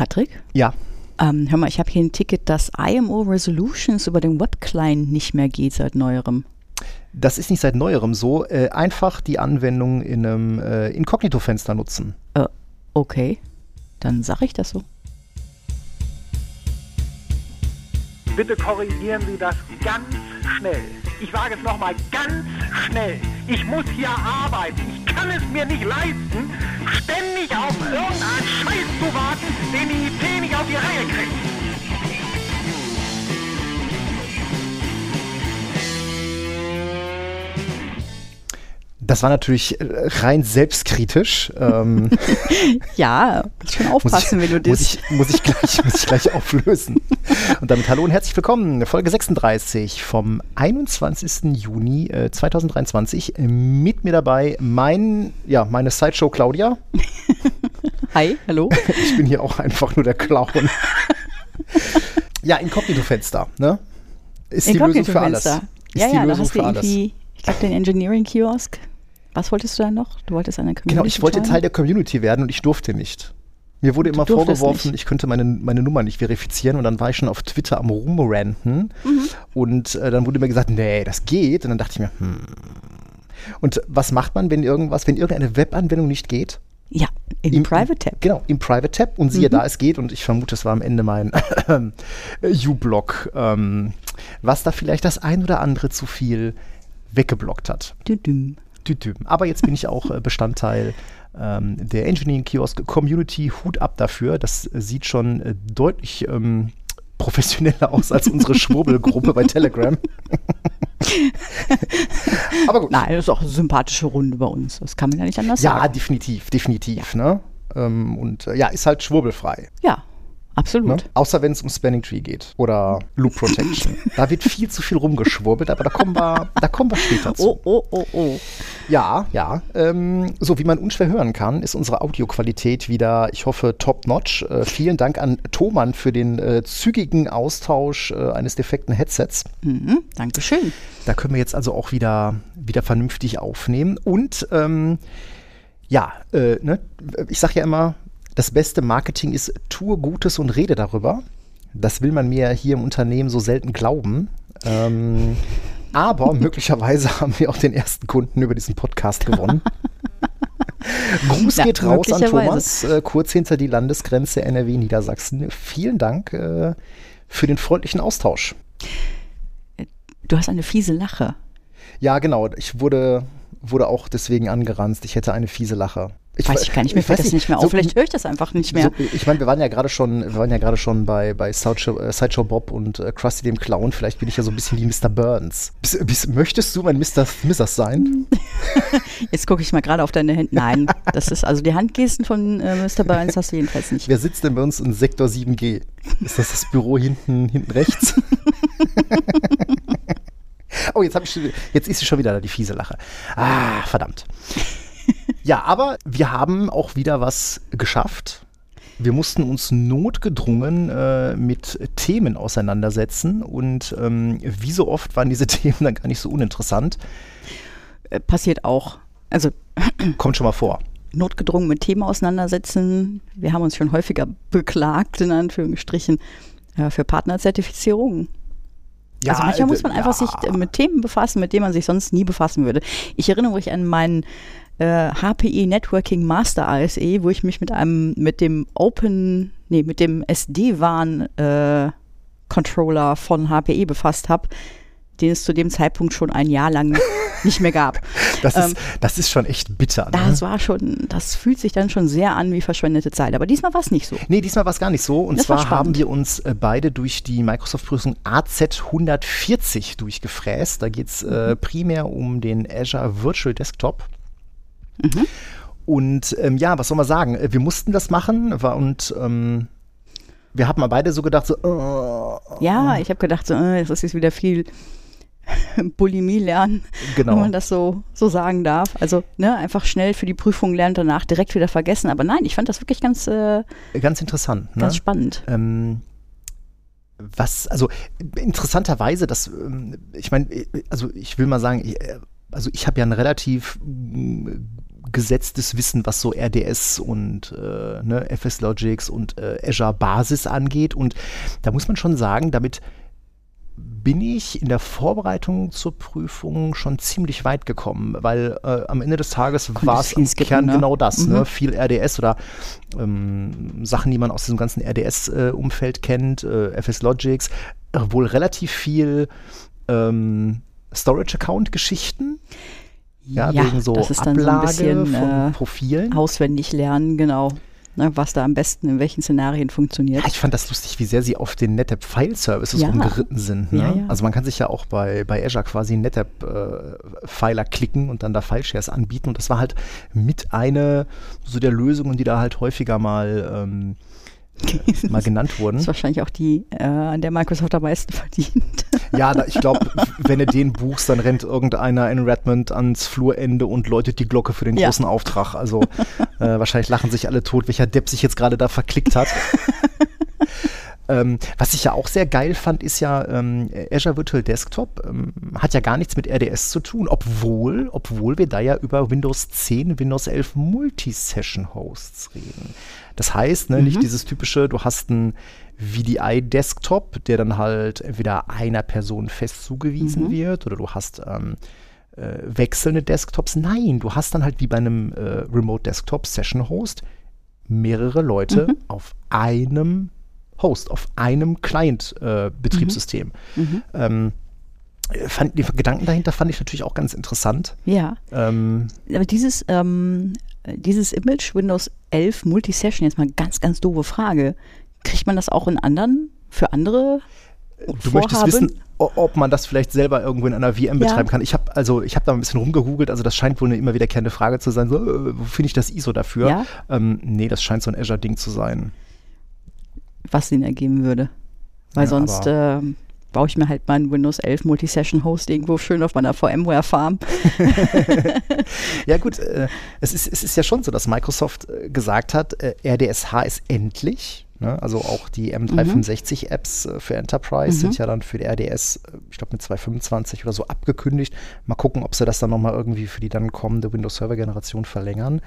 Patrick? Ja. Ähm, hör mal, ich habe hier ein Ticket, dass IMO Resolutions über den Web-Client nicht mehr geht seit neuerem. Das ist nicht seit neuerem so. Äh, einfach die Anwendung in einem äh, Inkognito-Fenster nutzen. Äh, okay, dann sage ich das so. Bitte korrigieren Sie das ganz schnell. Ich sage es nochmal ganz schnell. Ich muss hier arbeiten. Ich kann es mir nicht leisten, ständig auf irgendeinen Scheiß zu warten, den die IT nicht auf die Reihe kriegt. Das war natürlich äh, rein selbstkritisch. Ähm, ja, muss schon aufpassen, muss ich, wenn du muss das. ich, muss, ich gleich, muss ich gleich auflösen. Und damit hallo und herzlich willkommen. Folge 36 vom 21. Juni äh, 2023. Mit mir dabei mein, ja, meine Sideshow Claudia. Hi, hallo. Ich bin hier auch einfach nur der Clown. ja, Inkognito-Fenster, ne? Ist die Lösung für alles. Ist Ja, ja, da hast du irgendwie, ich glaube, den Engineering-Kiosk. Was wolltest du da noch? Du wolltest eine Community Genau, ich wollte? Teil der Community werden und ich durfte nicht. Mir wurde immer vorgeworfen, ich könnte meine, meine Nummer nicht verifizieren und dann war ich schon auf Twitter am Rumranten Mhm. und äh, dann wurde mir gesagt, nee, das geht und dann dachte ich mir, hm. Und was macht man, wenn irgendwas, wenn irgendeine Webanwendung nicht geht? Ja, in Im- Private Tab. Genau, im Private Tab und Mhm. siehe da, es geht und ich vermute, es war am Ende mein U-Block, ähm, was da vielleicht das ein oder andere zu viel weggeblockt hat. Düdüm. Tütüm. Aber jetzt bin ich auch äh, Bestandteil ähm, der Engineering Kiosk Community. Hut ab dafür. Das sieht schon äh, deutlich ähm, professioneller aus als unsere Schwurbelgruppe bei Telegram. Aber gut. Nein, das ist auch eine sympathische Runde bei uns. Das kann man ja nicht anders Ja, sagen. definitiv, definitiv. Ne? Ähm, und äh, ja, ist halt schwurbelfrei. Ja, absolut. Ne? Außer wenn es um Spanning Tree geht oder Loop Protection. da wird viel zu viel rumgeschwurbelt, aber da kommen wir, da kommen wir später zu. Oh, oh, oh, oh. Ja, ja. Ähm, so wie man unschwer hören kann, ist unsere Audioqualität wieder, ich hoffe, top-notch. Äh, vielen Dank an Thomann für den äh, zügigen Austausch äh, eines defekten Headsets. Mhm, Dankeschön. Da können wir jetzt also auch wieder, wieder vernünftig aufnehmen. Und ähm, ja, äh, ne, ich sage ja immer, das beste Marketing ist, tue Gutes und rede darüber. Das will man mir hier im Unternehmen so selten glauben. Ähm, aber möglicherweise haben wir auch den ersten Kunden über diesen Podcast gewonnen. Gruß Ja, geht raus an. Thomas, äh, kurz hinter die Landesgrenze NRW Niedersachsen. Vielen Dank äh, für den freundlichen Austausch. Du hast eine fiese Lache. Ja, genau. Ich wurde, wurde auch deswegen angeranzt. Ich hätte eine fiese Lache. Weiß ich gar nicht, mir ich fällt das nicht mehr so- auf. Vielleicht höre ich das einfach nicht mehr. So, ich meine, wir waren ja gerade schon, wir waren ja gerade schon bei, bei Sideshow, äh, Sideshow Bob und äh, Krusty dem Clown. Vielleicht bin ich ja so ein bisschen wie Mr. Burns. Bist, bist, möchtest du mein Mr. Smithers sein? Jetzt gucke ich mal gerade auf deine Hände. Nein, das ist also die Handgesten von äh, Mr. Burns hast du jedenfalls nicht. Wer sitzt denn bei uns in Sektor 7G? Ist das das Büro hinten, hinten rechts? oh, jetzt, hab ich, jetzt ist sie schon wieder da, die fiese Lache. Ah, verdammt. Ja, aber wir haben auch wieder was geschafft. Wir mussten uns notgedrungen äh, mit Themen auseinandersetzen und ähm, wie so oft waren diese Themen dann gar nicht so uninteressant. Äh, passiert auch. Also Kommt schon mal vor. notgedrungen mit Themen auseinandersetzen. Wir haben uns schon häufiger beklagt, in Anführungsstrichen, äh, für Partnerzertifizierungen. also manchmal muss man einfach ja. sich äh, mit Themen befassen, mit denen man sich sonst nie befassen würde. Ich erinnere mich an meinen äh, HPE Networking Master ASE, wo ich mich mit einem, mit dem Open, nee, mit dem SD-WAN äh, Controller von HPE befasst habe, den es zu dem Zeitpunkt schon ein Jahr lang nicht mehr gab. Das, Ähm, ist, das ist schon echt bitter. Ne? Das war schon, das fühlt sich dann schon sehr an wie verschwendete Zeit. Aber diesmal war es nicht so. Nee, diesmal war es gar nicht so. Und Das war zwar haben wir uns äh, beide durch die Microsoft-Prüfung AZ 140 durchgefräst. Da geht es äh, primär um den Azure Virtual Desktop. Mhm. Und ähm, ja, was soll man sagen? Äh, Wir mussten das machen und ähm, wir haben mal beide so gedacht, so, äh, Ja, ich habe gedacht, so, äh, das ist jetzt wieder viel Bulimie lernen, Genau. wenn man das so, so sagen darf. Also ne, einfach schnell für die Prüfung lernen, danach direkt wieder vergessen. Aber nein, ich fand das wirklich ganz, äh, ganz interessant. Ne? ganz spannend. Ähm, was, also interessanterweise, das, ähm, ich meine, also ich will mal sagen, ich, äh, also ich habe ja ein relativ gesetztes Wissen, was so RDS und äh, ne, FS Logics und äh, Azure Basis angeht. Und da muss man schon sagen, damit bin ich in der Vorbereitung zur Prüfung schon ziemlich weit gekommen, weil äh, am Ende des Tages war es im Kern ne? genau das, ne? mhm. ne? viel RDS oder ähm, Sachen, die man aus diesem ganzen RDS-Umfeld äh, kennt, äh, FS Logics, äh, wohl relativ viel ähm, Storage-Account-Geschichten. Ja, ja, wegen so das ist dann Ablage so ein bisschen, von äh, Profilen. Auswendig lernen, genau ne, was da am besten in welchen Szenarien funktioniert. Ja, ich fand das lustig, wie sehr sie auf den NetApp File Services ja. rumgeritten sind. Ne? Ja, ja. Also man kann sich ja auch bei, bei Azure quasi NetApp äh, Filer klicken und dann da File Shares anbieten und das war halt mit eine so der Lösungen, die da halt häufiger mal ähm, mal genannt wurden. Das ist wahrscheinlich auch die, äh, an der Microsoft am meisten verdient. Ja, da, ich glaube, wenn du den buchst, dann rennt irgendeiner in Redmond ans Flurende und läutet die Glocke für den ja. großen Auftrag. Also äh, wahrscheinlich lachen sich alle tot, welcher Depp sich jetzt gerade da verklickt hat. Ähm, was ich ja auch sehr geil fand, ist ja, ähm, Azure Virtual Desktop ähm, hat ja gar nichts mit RDS zu tun, obwohl, obwohl wir da ja über Windows 10, Windows 11 Multi-Session-Hosts reden. Das heißt, ne, mhm. nicht dieses typische, du hast einen VDI-Desktop, der dann halt entweder einer Person fest zugewiesen mhm. wird oder du hast ähm, äh, wechselnde Desktops. Nein, du hast dann halt wie bei einem äh, Remote Desktop Session Host mehrere Leute mhm. auf einem Host, auf einem Client-Betriebssystem. Äh, mhm. ähm, fand, die Gedanken dahinter fand ich natürlich auch ganz interessant. Ja. Ähm, Aber dieses, ähm, dieses Image Windows 11 Multisession, jetzt mal ganz, ganz doofe Frage. Kriegt man das auch in anderen, für andere Du Vorhaben? möchtest wissen, ob man das vielleicht selber irgendwo in einer VM ja. betreiben kann. Ich habe also ich habe da ein bisschen rumgegoogelt, also das scheint wohl eine immer wiederkehrende Frage zu sein. So, äh, wo finde ich das ISO dafür? Ja? Ähm, nee, das scheint so ein Azure-Ding zu sein was Sinn ergeben würde. Weil ja, sonst äh, baue ich mir halt meinen Windows 11 Multisession Host irgendwo schön auf meiner VMware Farm. ja gut, äh, es, ist, es ist ja schon so, dass Microsoft äh, gesagt hat, äh, RDSH ist endlich. Ne? Also auch die M365-Apps mhm. äh, für Enterprise mhm. sind ja dann für die RDS, äh, ich glaube mit 225 oder so abgekündigt. Mal gucken, ob sie das dann nochmal irgendwie für die dann kommende Windows Server Generation verlängern.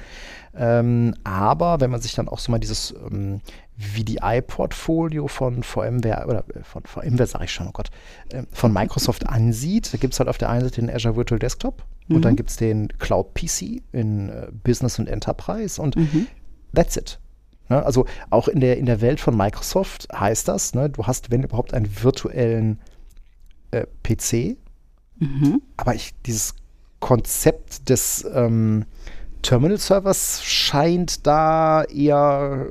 Ähm, aber wenn man sich dann auch so mal dieses ähm, VDI-Portfolio von VMware, oder äh, von VMware sage ich schon, oh Gott, äh, von Microsoft ansieht, da gibt es halt auf der einen Seite den Azure Virtual Desktop mhm. und dann gibt es den Cloud PC in äh, Business und Enterprise und mhm. that's it. Ne? Also auch in der, in der Welt von Microsoft heißt das, ne, du hast, wenn überhaupt, einen virtuellen äh, PC, mhm. aber ich, dieses Konzept des ähm, Terminal-Servers scheint da eher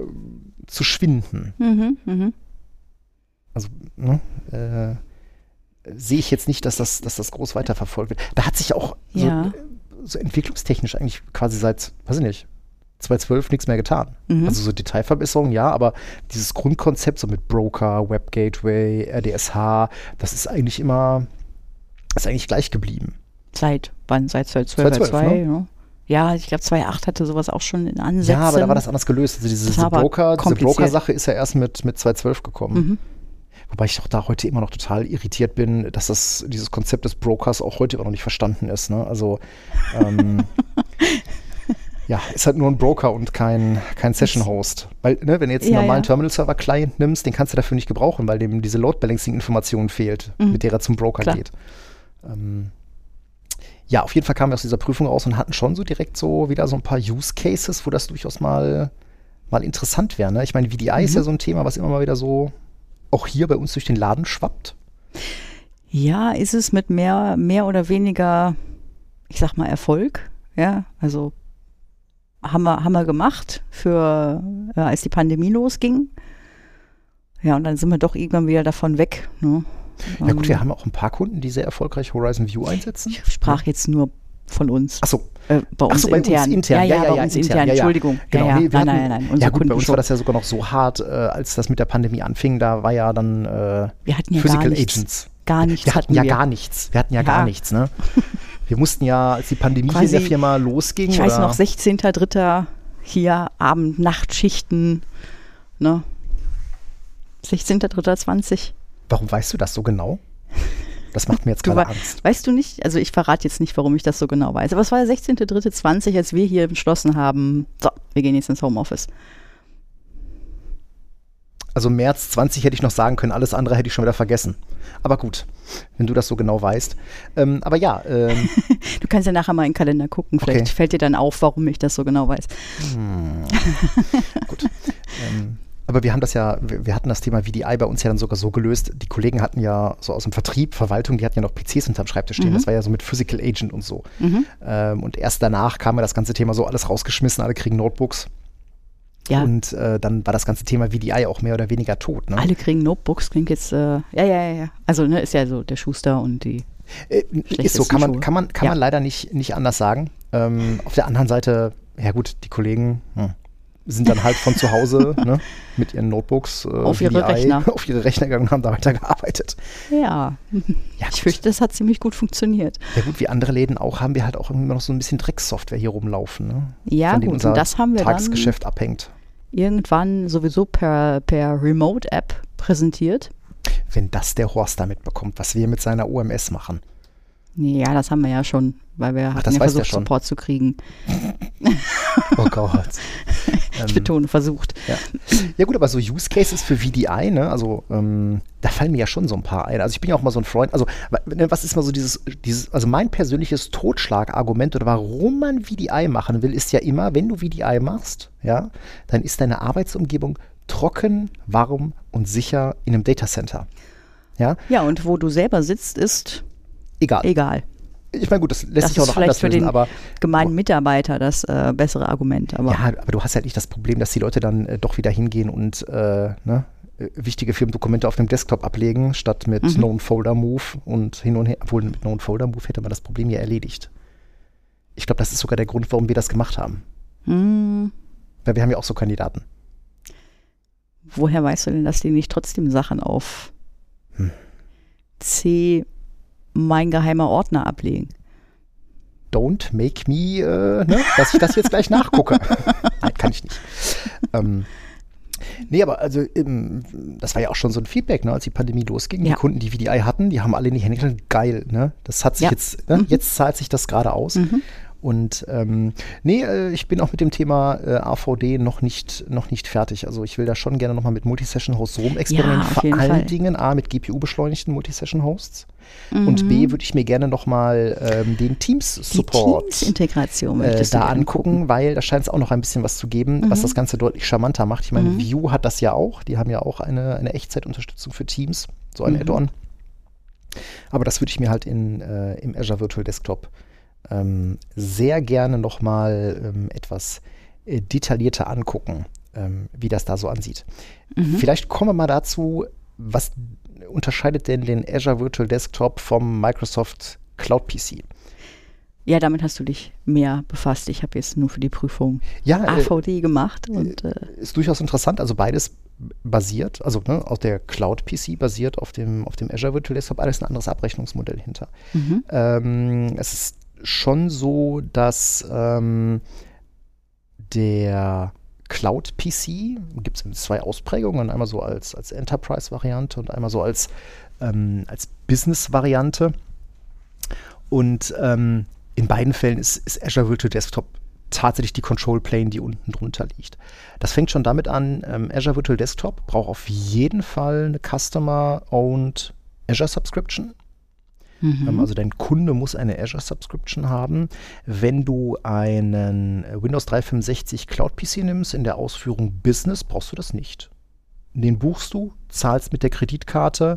zu schwinden. Mhm, mh. Also, ne, äh, sehe ich jetzt nicht, dass das, dass das groß weiterverfolgt wird. Da hat sich auch ja. so, so, entwicklungstechnisch eigentlich quasi seit, weiß ich nicht, 2012 nichts mehr getan. Mhm. Also so Detailverbesserungen, ja, aber dieses Grundkonzept so mit Broker, Web Gateway, RDSH, das ist eigentlich immer, ist eigentlich gleich geblieben. Seit wann? Seit 2012, 2012 ne? Ja, ich glaube 2.8 hatte sowas auch schon in Ansätzen. Ja, aber da war das anders gelöst. Also diese, diese Broker, diese Broker-Sache ist ja erst mit, mit 2.12 gekommen. Mhm. Wobei ich auch da heute immer noch total irritiert bin, dass das, dieses Konzept des Brokers auch heute immer noch nicht verstanden ist. Ne? Also ähm, ja, ist halt nur ein Broker und kein, kein Session-Host. Weil, ne, wenn du jetzt einen ja, normalen ja. Terminal-Server-Client nimmst, den kannst du dafür nicht gebrauchen, weil dem diese Load-Balancing-Information fehlt, mhm. mit der er zum Broker Klar. geht. Ähm, ja, auf jeden Fall kamen wir aus dieser Prüfung raus und hatten schon so direkt so wieder so ein paar Use Cases, wo das durchaus mal, mal interessant wäre. Ne? Ich meine, VDI mhm. ist ja so ein Thema, was immer mal wieder so auch hier bei uns durch den Laden schwappt. Ja, ist es mit mehr, mehr oder weniger, ich sag mal, Erfolg. Ja, also haben wir, haben wir gemacht für, äh, als die Pandemie losging. Ja, und dann sind wir doch irgendwann wieder davon weg. Ne? Ja gut, wir haben auch ein paar Kunden, die sehr erfolgreich Horizon View einsetzen. Ich sprach jetzt nur von uns. Achso. Äh, bei uns Ach so, bei intern. Uns intern. Ja, ja, ja, bei uns intern. intern. Entschuldigung. Genau. Ja, nee, nein, nein, nein, nein. Ja gut, bei uns war das ja sogar noch so hart, äh, als das mit der Pandemie anfing. Da war ja dann äh, wir hatten ja Physical gar nichts. Agents. Gar nichts wir hatten ja wir. gar nichts. Wir hatten ja, gar nichts. Ne? Wir mussten ja, als die Pandemie Quasi, hier in der Firma losging. Ich weiß noch, 16.3. hier Abend, Nachtschichten. Ne? 16.3.20. Warum weißt du das so genau? Das macht mir jetzt gerade Angst. Weißt du nicht, also ich verrate jetzt nicht, warum ich das so genau weiß, aber es war der 16.03.20, als wir hier beschlossen haben, so, wir gehen jetzt ins Homeoffice. Also März 20 hätte ich noch sagen können, alles andere hätte ich schon wieder vergessen. Aber gut, wenn du das so genau weißt. Ähm, aber ja, ähm, Du kannst ja nachher mal in den Kalender gucken, vielleicht Okay. fällt dir dann auf, warum ich das so genau weiß. gut. ähm, aber wir haben das ja, wir, hatten das Thema VDI bei uns ja dann sogar so gelöst. Die Kollegen hatten ja so aus dem Vertrieb, Verwaltung, die hatten ja noch PCs unterm Schreibtisch stehen. Das war ja so mit Physical Agent und so. Ähm, und erst danach kam ja das ganze Thema so alles rausgeschmissen, alle kriegen Notebooks. Ja, Und äh, dann war das ganze Thema VDI auch mehr oder weniger tot. Ne? alle kriegen Notebooks, klingt jetzt, äh, ja, ja, ja, ja. Also, ne, ist ja so der Schuster und die, Äh, ist so, kann man, kann man, kann Ja. man leider nicht, nicht anders sagen. Ähm, auf der anderen Seite, ja gut, die Kollegen hm, sind dann halt von zu Hause ne, mit ihren Notebooks äh, Auf ihre Rechner. auf ihre Rechner gegangen und haben da weitergearbeitet. ja. Ja, Ich fürchte, das hat ziemlich gut funktioniert. ja gut, wie andere Läden auch, haben wir halt auch immer noch so ein bisschen Dreckssoftware hier rumlaufen. Ne? Ja, gut, unser und das haben wir dann Tagesgeschäft abhängt. irgendwann sowieso per, per Remote-App präsentiert. Wenn das der Horst damit bekommt, was wir mit seiner OMS machen. Ja, das haben wir ja schon, weil wir hatten das ja versucht. Support zu kriegen. Oh Gott. Ich Ähm, betone, versucht. Ja. ja gut, aber so Use Cases für VDI, ne, also ähm, da fallen mir ja schon so ein paar ein. Also ich bin ja auch mal so ein Freund, also ne, was ist mal so dieses, dieses, also mein persönliches Totschlagargument oder warum man VDI machen will, ist ja immer, wenn du VDI machst, ja, dann ist deine Arbeitsumgebung trocken, warm und sicher in einem Datacenter. Ja, Ja, und wo du selber sitzt, ist egal. egal. Ich meine, gut, das lässt Das sich auch noch vielleicht anders für lösen, den aber gemeinen Mitarbeiter das äh, bessere Argument. Aber Ja, aber du hast halt nicht das Problem, dass die Leute dann äh, doch wieder hingehen und äh, ne, äh, wichtige Firmendokumente auf dem Desktop ablegen, statt mit Mhm. Known-Folder-Move und hin und her. Obwohl mit Known-Folder-Move hätte man das Problem ja erledigt. Ich glaube, das ist sogar der Grund, warum wir das gemacht haben. hm, Weil wir haben ja auch so Kandidaten. woher weißt du denn, dass die nicht trotzdem Sachen auf Hm. C mein geheimer Ordner ablegen? Don't make me, äh, ne, dass ich das jetzt gleich nachgucke. Nein, kann ich nicht. Ähm, nee, aber also das war ja auch schon so ein Feedback, ne, als die Pandemie losging. Ja. Die Kunden, die VDI hatten, die haben alle in die Hände geil, ne? Das hat sich Ja. jetzt, ne, jetzt zahlt sich das gerade aus. Mhm. Und ähm, nee, äh, ich bin auch mit dem Thema äh, AVD noch nicht, noch nicht fertig. Also ich will da schon gerne nochmal mit Multisession-Hosts rumexperimentieren. Ja, Vor allen Fall. Dingen A, mit GPU-beschleunigten Multisession-Hosts. Mhm. Und B, würde ich mir gerne nochmal ähm, den Teams-Support Teams-Integration äh, da angucken, weil da scheint es auch noch ein bisschen was zu geben, was Mhm. das Ganze deutlich charmanter macht. Ich meine, Mhm. Vue hat das ja auch. Die haben ja auch eine, eine Echtzeitunterstützung für Teams, so ein Mhm. Add-on. Aber das würde ich mir halt in, äh, im Azure Virtual Desktop ähm, sehr gerne nochmal ähm, etwas äh, detaillierter angucken, ähm, wie das da so ansieht. Mhm. Vielleicht kommen wir mal dazu, was unterscheidet denn den Azure Virtual Desktop vom Microsoft Cloud PC? Ja, damit hast du dich mehr befasst. Ich habe jetzt nur für die Prüfung Ja, äh, AVD gemacht und äh, ist durchaus interessant. Also beides basiert, also ne, aus der Cloud PC basiert auf dem, auf dem Azure Virtual Desktop, alles ein anderes Abrechnungsmodell hinter. mhm. Ähm, es ist schon so, dass ähm, der Cloud PC, gibt es zwei Ausprägungen, einmal so als, als Enterprise-Variante und einmal so als, ähm, als Business-Variante. Und ähm, in beiden Fällen ist, ist Azure Virtual Desktop tatsächlich die Control Plane, die unten drunter liegt. Das fängt schon damit an, ähm, Azure Virtual Desktop braucht auf jeden Fall eine Customer-Owned Azure Subscription. Mhm. Ähm, Also dein Kunde muss eine Azure Subscription haben. Wenn du einen Windows 365 Cloud PC nimmst in der Ausführung Business, brauchst du das nicht. Den buchst du, zahlst mit der Kreditkarte,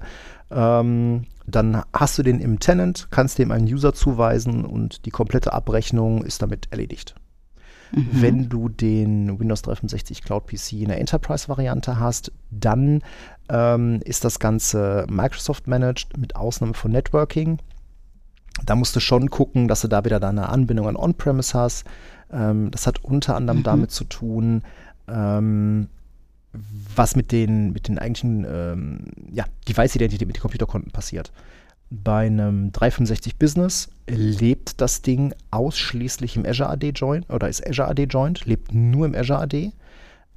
ähm, dann hast du den im Tenant, kannst dem einen User zuweisen und die komplette Abrechnung ist damit erledigt. Mhm. Wenn du den Windows 365 Cloud PC in der Enterprise-Variante hast, dann ähm, ist das Ganze Microsoft managed mit Ausnahme von Networking. Da musst du schon gucken, dass du da wieder deine Anbindung an On-Premise hast. Ähm, das hat unter anderem Mhm. damit zu tun, ähm, was mit den, mit den eigentlichen ähm, ja, Device-Identität mit den Computerkonten passiert. Bei einem 365 Business lebt das Ding ausschließlich im Azure AD Joint oder ist Azure AD Joint, lebt nur im Azure AD.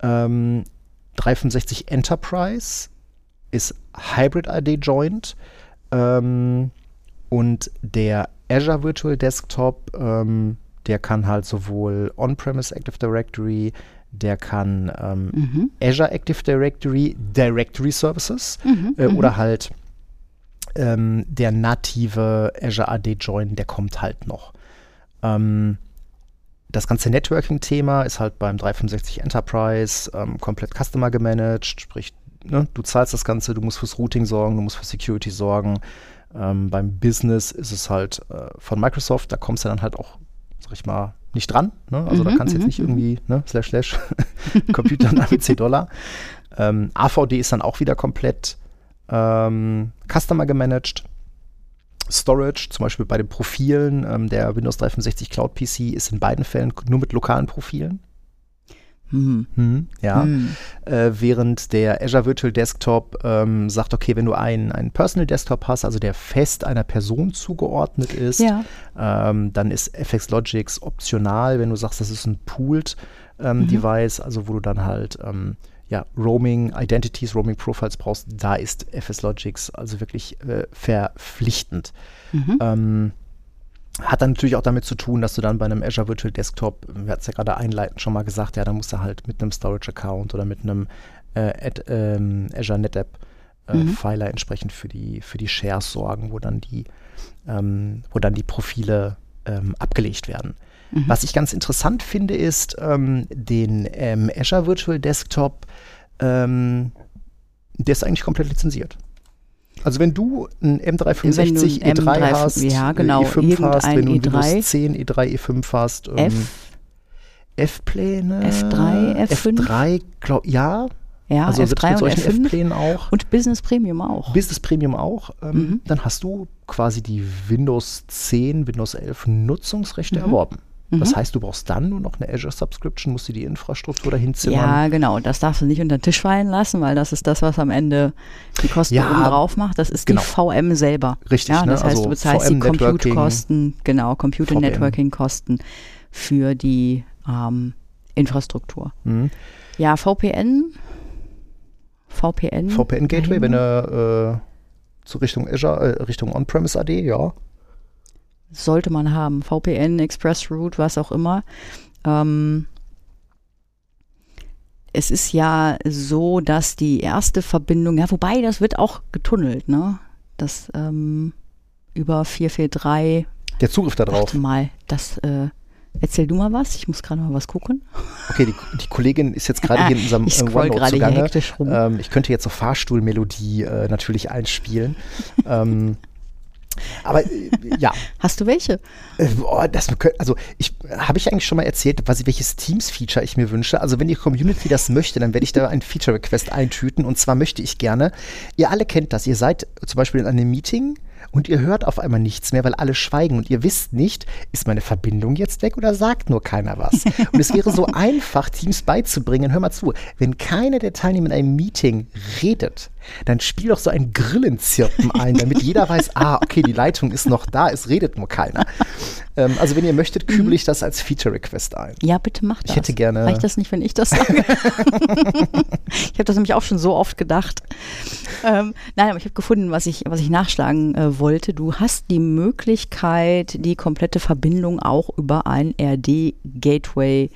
Ähm, 365 Enterprise ist Hybrid AD Joint. Ähm, Und der Azure Virtual Desktop, ähm, der kann halt sowohl On-Premise Active Directory, der kann ähm, Mhm. Azure Active Directory, Directory Services Mhm, äh, mhm. oder halt ähm, der native Azure AD Join, der kommt halt noch. Ähm, das ganze Networking-Thema ist halt beim 365 Enterprise ähm, komplett Customer gemanagt, sprich, ne, du zahlst das Ganze, du musst fürs Routing sorgen, du musst für Security sorgen. Ähm, beim Business ist es halt äh, von Microsoft, da kommst du dann halt auch, sag ich mal, nicht dran. Ne? Also da Mhm, kannst du jetzt mhm, nicht mhm. irgendwie, ne, slash slash, Computer ABC Dollar. Ähm, AVD ist dann auch wieder komplett ähm, Customer gemanagt. Storage, zum Beispiel bei den Profilen, ähm, der Windows 365 Cloud PC ist in beiden Fällen nur mit lokalen Profilen. Hm. Hm, ja. Hm. Äh, während der Azure Virtual Desktop ähm, sagt, okay, wenn du einen, einen Personal Desktop hast, also der fest einer Person zugeordnet ist, Ja. ähm, dann ist FX Logics optional, wenn du sagst, das ist ein Pooled ähm, Mhm. Device, also wo du dann halt ähm, ja, Roaming Identities, Roaming Profiles brauchst, da ist FS Logics also wirklich äh, verpflichtend. Mhm. Hat dann natürlich auch damit zu tun, dass du dann bei einem Azure Virtual Desktop, wir hatten es ja gerade einleitend schon mal gesagt, ja, da musst du halt mit einem Storage-Account oder mit einem äh, Ad, ähm, Azure NetApp äh, Mhm. Filer entsprechend für die, für die Shares sorgen, wo dann die, ähm, wo dann die Profile ähm, abgelegt werden. Mhm. Was ich ganz interessant finde, ist ähm, den ähm, Azure Virtual Desktop, ähm, der ist eigentlich komplett lizenziert. Also wenn du ein M365 Wenn du E3 ein M3 hast, ja, genau, äh, E5 hast, wenn du ein irgendein E3, Windows 10 E3, E5 hast, ähm, F, F-Pläne, F3, F5? F3, glaub, ja, ja, also selbst F3 mit solchen F5 F-Plänen auch. und Business Premium auch. Business Premium auch, ähm, Mhm. dann hast du quasi die Windows 10, Windows 11 Nutzungsrechte Mhm. erworben. Das Mhm. heißt, du brauchst dann nur noch eine Azure Subscription, musst dir die Infrastruktur dahin zimmern. Ja, genau. Das darfst du nicht unter den Tisch fallen lassen, weil das ist das, was am Ende die Kosten Ja, oben drauf macht. Das ist genau. die VM selber. Richtig, Ja, ne? das heißt, Also du bezahlst VM die Compute-Kosten, genau. Computer-Networking-Kosten für die ähm, Infrastruktur. Mhm. Ja, VPN. VPN. VPN Gateway, wenn Mhm. er äh, zu Richtung Azure, äh, Richtung On-Premise AD, ja. Sollte man haben. VPN, ExpressRoute, was auch immer. Ähm, es ist ja so, dass die erste Verbindung, ja, wobei das wird auch getunnelt, ne? Das ähm, über 443, Der Zugriff da drauf. warte mal, das, äh, erzähl du mal was, ich muss gerade mal was gucken. Okay, die, die Kollegin ist jetzt gerade hier in unserem Ich äh, OneNote gerade hier zugange. hektisch rum. Ähm, ich könnte jetzt so Fahrstuhlmelodie äh, natürlich einspielen. ähm, aber äh, ja, Hast du welche? Äh, boah, das also ich habe ich eigentlich schon mal erzählt, was, welches Teams-Feature ich mir wünsche. Also wenn die Community das möchte, dann werde ich da ein Feature-Request eintüten. Und zwar möchte ich gerne, ihr alle kennt das, ihr seid zum Beispiel in einem Meeting und ihr hört auf einmal nichts mehr, weil alle schweigen und ihr wisst nicht, ist meine Verbindung jetzt weg oder sagt nur keiner was? Und es wäre so einfach, Teams beizubringen. Hör mal zu, wenn keiner der Teilnehmer in einem Meeting redet, dann spiel doch so ein Grillenzirpen ein, damit jeder weiß, ah, okay, die Leitung ist noch da, es redet nur keiner. Ähm, also wenn ihr möchtet, kübel ich das als Feature-Request ein. Ja, bitte mach das. Ich hätte gerne- Reicht das nicht, wenn ich das sage? ich habe das nämlich auch schon so oft gedacht. Ähm, nein, aber ich habe gefunden, was ich, was ich nachschlagen äh, wollte. Du hast die Möglichkeit, die komplette Verbindung auch über ein RD-Gateway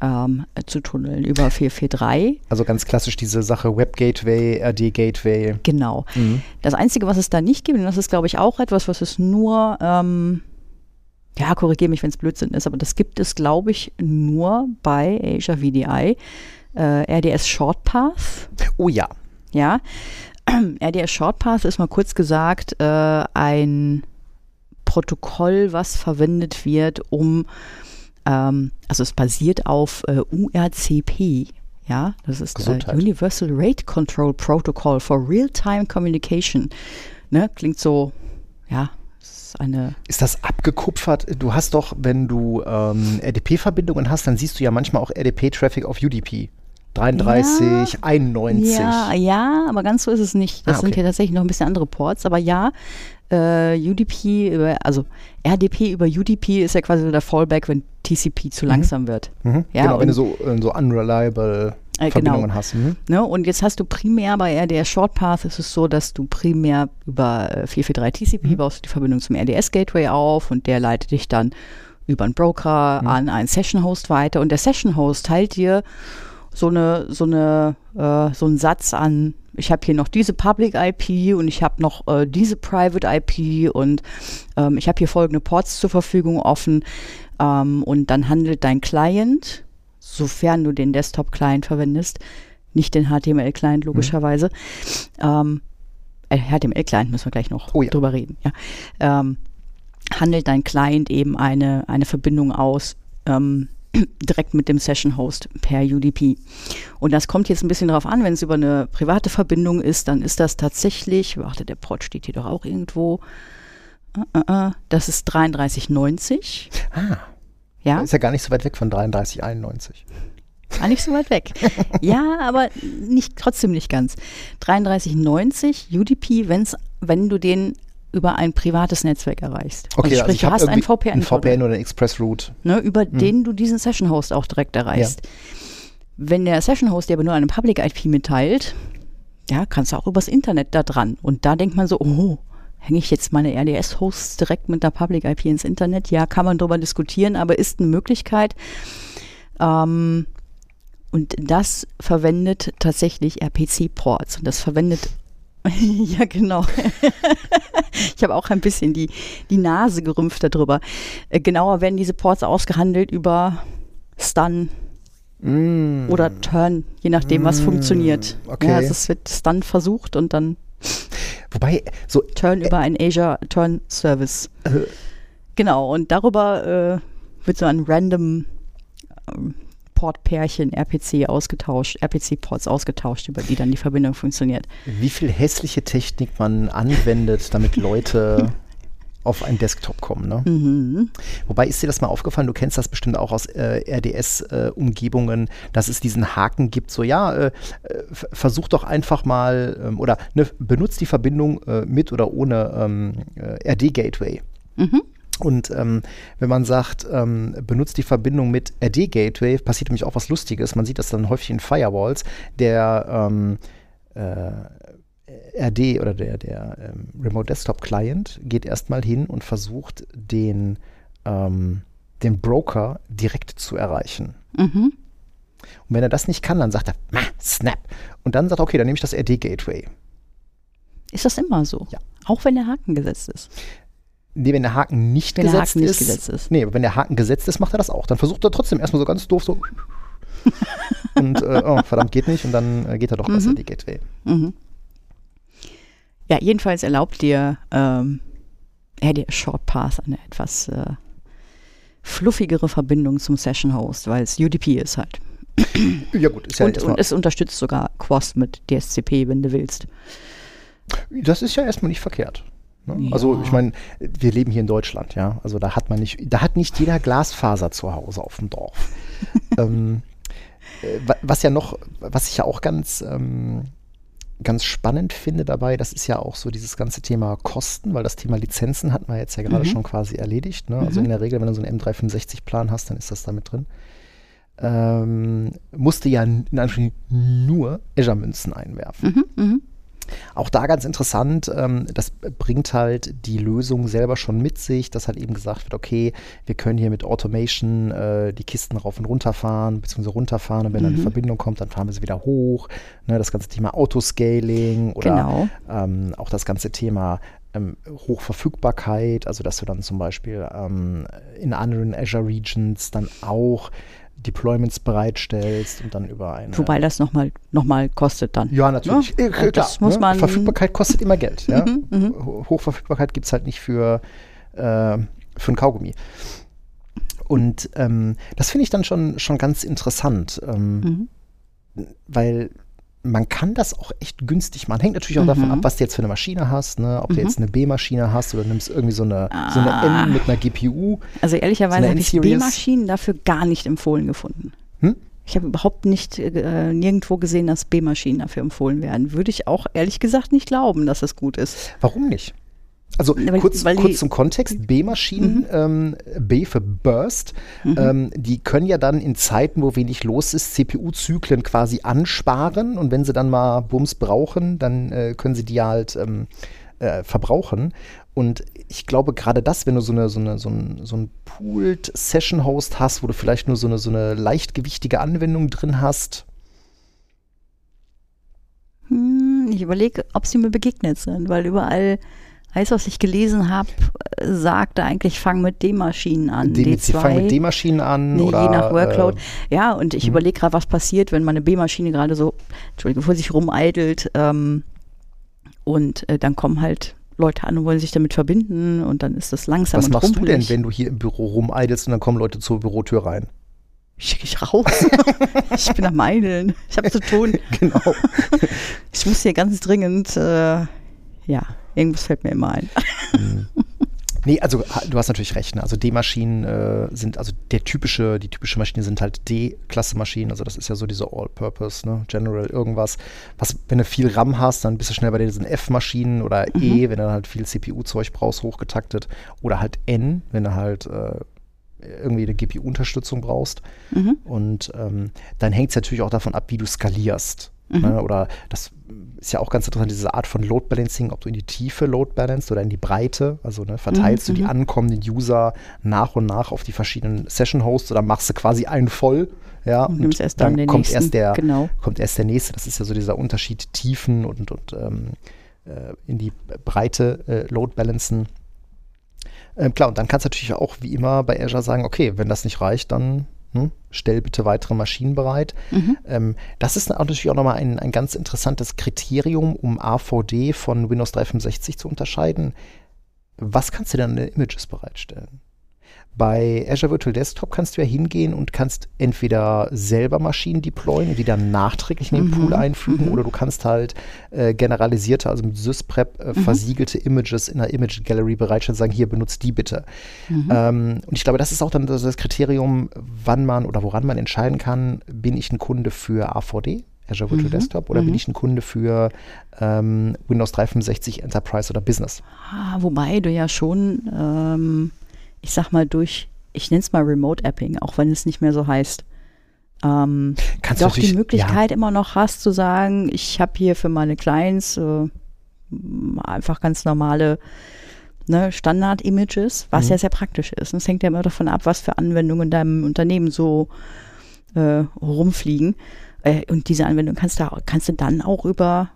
ähm, zu tunneln, über 443. Also ganz klassisch diese Sache Web Gateway, RD Gateway. Genau. Mhm. Das Einzige, was es da nicht gibt, und das ist, glaube ich, auch etwas, was es nur, ähm, ja, korrigiere mich, wenn es Blödsinn ist, aber das gibt es, glaube ich, nur bei Azure VDI. Äh, RDS Short Path, Oh ja. ja. RDS Short Path ist mal kurz gesagt äh, ein Protokoll, was verwendet wird, um, ähm, also es basiert auf äh, URCP, ja, das ist äh. Universal Rate Control Protocol for Real-Time Communication. Ne, klingt so, ja, ist eine, Ist das abgekupfert? Du hast doch, wenn du ähm, RDP-Verbindungen hast, dann siehst du ja manchmal auch RDP-Traffic auf UDP. 33, 91. ja, ja, aber ganz so ist es nicht. Das Ah, sind okay. hier tatsächlich noch ein bisschen andere Ports, aber ja, äh, UDP über, also RDP über UDP ist ja quasi so der Fallback, wenn TCP zu langsam wird. Mhm. Ja, genau, wenn du so, äh, so unreliable Äh, Verbindungen genau. hast. Mhm. Ne? Und jetzt hast du primär bei RDS Short Path ist es so, dass du primär über äh, 443 TCP baust du die Verbindung zum RDS Gateway auf und der leitet dich dann über einen Broker an einen Session Host weiter und der Session Host teilt dir so eine so eine äh, so einen Satz an ich habe hier noch diese Public IP und ich habe noch äh, diese Private IP und ähm, ich habe hier folgende Ports zur Verfügung offen ähm, und dann handelt dein Client, sofern du den Desktop-Client verwendest, nicht den HTML-Client logischerweise, ähm, äh, HTML-Client müssen wir gleich noch Oh ja. drüber reden, ja, ähm, handelt dein Client eben eine, eine Verbindung aus, ähm, direkt mit dem Session Host per UDP. Und das kommt jetzt ein bisschen darauf an, wenn es über eine private Verbindung ist, dann ist das tatsächlich, warte, der Port steht hier doch auch irgendwo. Äh, äh, äh, Das ist 3390. Ah, Ja, ist ja gar nicht so weit weg von 3391. war nicht so weit weg. ja, aber nicht, trotzdem nicht ganz. 3390 UDP, wenn's, wenn du den über ein privates Netzwerk erreichst. Okay, also sprich, ich hab du hast einen VPN, einen VPN oder einen Express Route. ne, über den du diesen Session Host auch direkt erreichst. Wenn der Session Host dir aber nur eine Public IP mitteilt, ja, kannst du auch übers Internet da dran. Und da denkt man so, oh, hänge ich jetzt meine RDS-Hosts direkt mit der Public IP ins Internet? Ja, kann man darüber diskutieren, aber ist eine Möglichkeit. Ähm, und das verwendet tatsächlich RPC-Ports. Und das verwendet, ja genau. ich habe auch ein bisschen die, die Nase gerümpft darüber. Äh, genauer werden diese Ports ausgehandelt über Stun Mm. oder Turn, je nachdem, was Mm, funktioniert. okay. Ja, also es wird Stun versucht und dann Wobei, so, Turn über einen Azure Turn Service. Äh. Genau, und darüber äh, wird so ein random ähm, Port-Pärchen RPC ausgetauscht, RPC-Ports ausgetauscht, über die dann die Verbindung funktioniert. wie viel hässliche Technik man anwendet, damit Leute auf einen Desktop kommen. Ne? Mhm. Wobei ist dir das mal aufgefallen, du kennst das bestimmt auch aus äh, RDS-Umgebungen, dass es diesen Haken gibt, so ja, äh, äh, versuch doch einfach mal ähm, oder ne, benutzt die Verbindung äh, mit oder ohne ähm, äh, RD-Gateway. Mhm. Und ähm, wenn man sagt, ähm, benutzt die Verbindung mit RD-Gateway, passiert nämlich auch was Lustiges. Man sieht das dann häufig in Firewalls. Der ähm, äh, RD oder der, der ähm, Remote Desktop Client geht erstmal hin und versucht, den, ähm, den Broker direkt zu erreichen. Mhm. Und wenn er das nicht kann, dann sagt er, "Ma, snap. Und dann sagt er, okay, dann nehme ich das RD-Gateway. Ist das immer so? Ja. Auch wenn der Haken gesetzt ist. Nee, wenn der Haken nicht, Wenn der gesetzt, Haken nicht ist, gesetzt ist. Nee, aber wenn der Haken gesetzt ist, macht er das auch. Dann versucht er trotzdem erstmal so ganz doof so. und äh, oh, verdammt, geht nicht. Und dann äh, geht er doch Mhm. RD-Gateway. Mhm. Ja, jedenfalls erlaubt dir ähm, RDS Short Path eine etwas äh, fluffigere Verbindung zum Session Host, weil es UDP ist halt. Ja gut, ist ja und, und es unterstützt sogar Quast mit DSCP, wenn du willst. das ist ja erstmal nicht verkehrt. Ne? Ja. Also ich meine, wir leben hier in Deutschland, ja. Also da hat man nicht, da hat nicht jeder Glasfaser zu Hause auf dem Dorf. ähm, äh, wa- was ja noch, was ich ja auch ganz, ähm, ganz spannend finde dabei, das ist ja auch so dieses ganze Thema Kosten, weil das Thema Lizenzen hatten wir jetzt ja gerade Mhm. schon quasi erledigt. Ne? Also Mhm. in der Regel, wenn du so einen M365-Plan hast, dann ist das damit drin. Ähm, musste ja in Anführungszeichen nur Azure-Münzen einwerfen. Mhm, mhm. Auch da ganz interessant, ähm, das bringt halt die Lösung selber schon mit sich, dass halt eben gesagt wird, okay, wir können hier mit Automation äh, die Kisten rauf und runter fahren, beziehungsweise runterfahren und wenn dann eine Mhm. Verbindung kommt, dann fahren wir sie wieder hoch. Ne, das ganze Thema Autoscaling oder Genau. ähm, auch das ganze Thema ähm, Hochverfügbarkeit, also dass du dann zum Beispiel ähm, in anderen Azure Regions dann auch Deployments bereitstellst und dann über eine Wobei das nochmal noch mal kostet dann. ja, natürlich. Ja, Äh, klar, das muss man- Verfügbarkeit kostet immer Geld. Ja? Mhm, mhm. Ho- Hochverfügbarkeit gibt es halt nicht für, äh, für ein Kaugummi. Und ähm, das finde ich dann schon, schon ganz interessant, ähm, Mhm. weil man kann das auch echt günstig machen. Hängt natürlich auch davon Mhm. ab, was du jetzt für eine Maschine hast. Ne? Ob du Mhm. jetzt eine B-Maschine hast oder nimmst irgendwie so eine, so eine Ah. M mit einer GPU. Also So ehrlicherweise eine habe ich? B-Maschinen dafür gar nicht empfohlen gefunden. Hm? Ich habe überhaupt nicht äh, nirgendwo gesehen, dass B-Maschinen dafür empfohlen werden. Würde ich auch ehrlich gesagt nicht glauben, dass das gut ist. Warum nicht? Also Weil- kurz, weil kurz zum Kontext, B-Maschinen, ähm, B für Burst, ähm, die können ja dann in Zeiten, wo wenig los ist, CPU-Zyklen quasi ansparen. Und wenn sie dann mal Bums brauchen, dann äh, können sie die halt ähm, äh, verbrauchen. Und ich glaube, gerade das, wenn du so eine, so eine, so ein, so ein Pooled Session Host hast, wo du vielleicht nur so eine, so eine leichtgewichtige Anwendung drin hast, Hm, ich überlege, ob sie mir begegnet sind, weil überall alles, was ich gelesen habe, sagte eigentlich, fang mit D-Maschinen an. die, sie D2. fangen mit D-Maschinen an Nee, oder je nach Workload. Äh, ja, und ich mhm. überlege gerade, was passiert, wenn meine B-Maschine gerade so, Entschuldigung, vor sich rumeidelt ähm, und äh, dann kommen halt Leute an und wollen sich damit verbinden und dann ist das langsam was machst du denn, rumpelig. wenn du hier im Büro rumeidelst und dann kommen Leute zur Bürotür rein? Schicke ich raus. ich bin am Eideln. Ich habe zu tun. Genau. Ich muss hier ganz dringend, äh, ja, irgendwas fällt mir immer ein. Nee, also du hast natürlich recht. Ne? Also D-Maschinen äh, sind, also der typische, die typische Maschine sind halt D-Klasse-Maschinen. Also das ist ja so diese All-Purpose, ne? General irgendwas. Was, wenn du viel RAM hast, dann bist du schnell bei diesen F-Maschinen oder E, wenn du dann halt viel CPU-Zeug brauchst, hochgetaktet. Oder halt N, wenn du halt äh, irgendwie eine GPU-Unterstützung brauchst. Mhm. Und ähm, dann hängt es natürlich auch davon ab, wie du skalierst. Ne? Oder das ist ja auch ganz interessant, diese Art von Load Balancing, ob du in die Tiefe Load balanced oder in die Breite. Also ne, verteilst du die ankommenden User nach und nach auf die verschiedenen Session Hosts oder machst du quasi einen voll. Ja, Und nimmst erst dann den kommt nächsten. erst der Genau. kommt erst der nächste. Das ist ja so dieser Unterschied Tiefen und, und ähm, äh, in die Breite äh, Load balancen. Ähm, klar, und dann kannst du natürlich auch wie immer bei Azure sagen, okay, wenn das nicht reicht, dann hm, stell bitte weitere Maschinen bereit. Mhm. Ähm, das ist natürlich auch nochmal ein, ein ganz interessantes Kriterium, um AVD von Windows 365 zu unterscheiden. Was kannst du denn an Images bereitstellen? Bei Azure Virtual Desktop kannst du ja hingehen und kannst entweder selber Maschinen deployen und die dann nachträglich in den Pool einfügen oder du kannst halt äh, generalisierte, also mit SysPrep äh, versiegelte Images in der Image Gallery bereitstellen und sagen, hier benutzt die bitte. Ähm, und ich glaube, das ist auch dann das, das Kriterium, wann man oder woran man entscheiden kann, bin ich ein Kunde für AVD, Azure Virtual Desktop, oder bin ich ein Kunde für ähm, Windows 365 Enterprise oder Business? Ah, wobei du ja schon, ähm, ich sag mal, durch, ich nenne es mal Remote Apping, auch wenn es nicht mehr so heißt, ähm, Kannst du doch die Möglichkeit immer noch hast zu sagen, ich habe hier für meine Clients äh, einfach ganz normale ne, Standard-Images, was Mhm. ja sehr praktisch ist. Und es hängt ja immer davon ab, was für Anwendungen in deinem Unternehmen so äh, rumfliegen. Äh, und diese Anwendung kannst du, kannst du dann auch über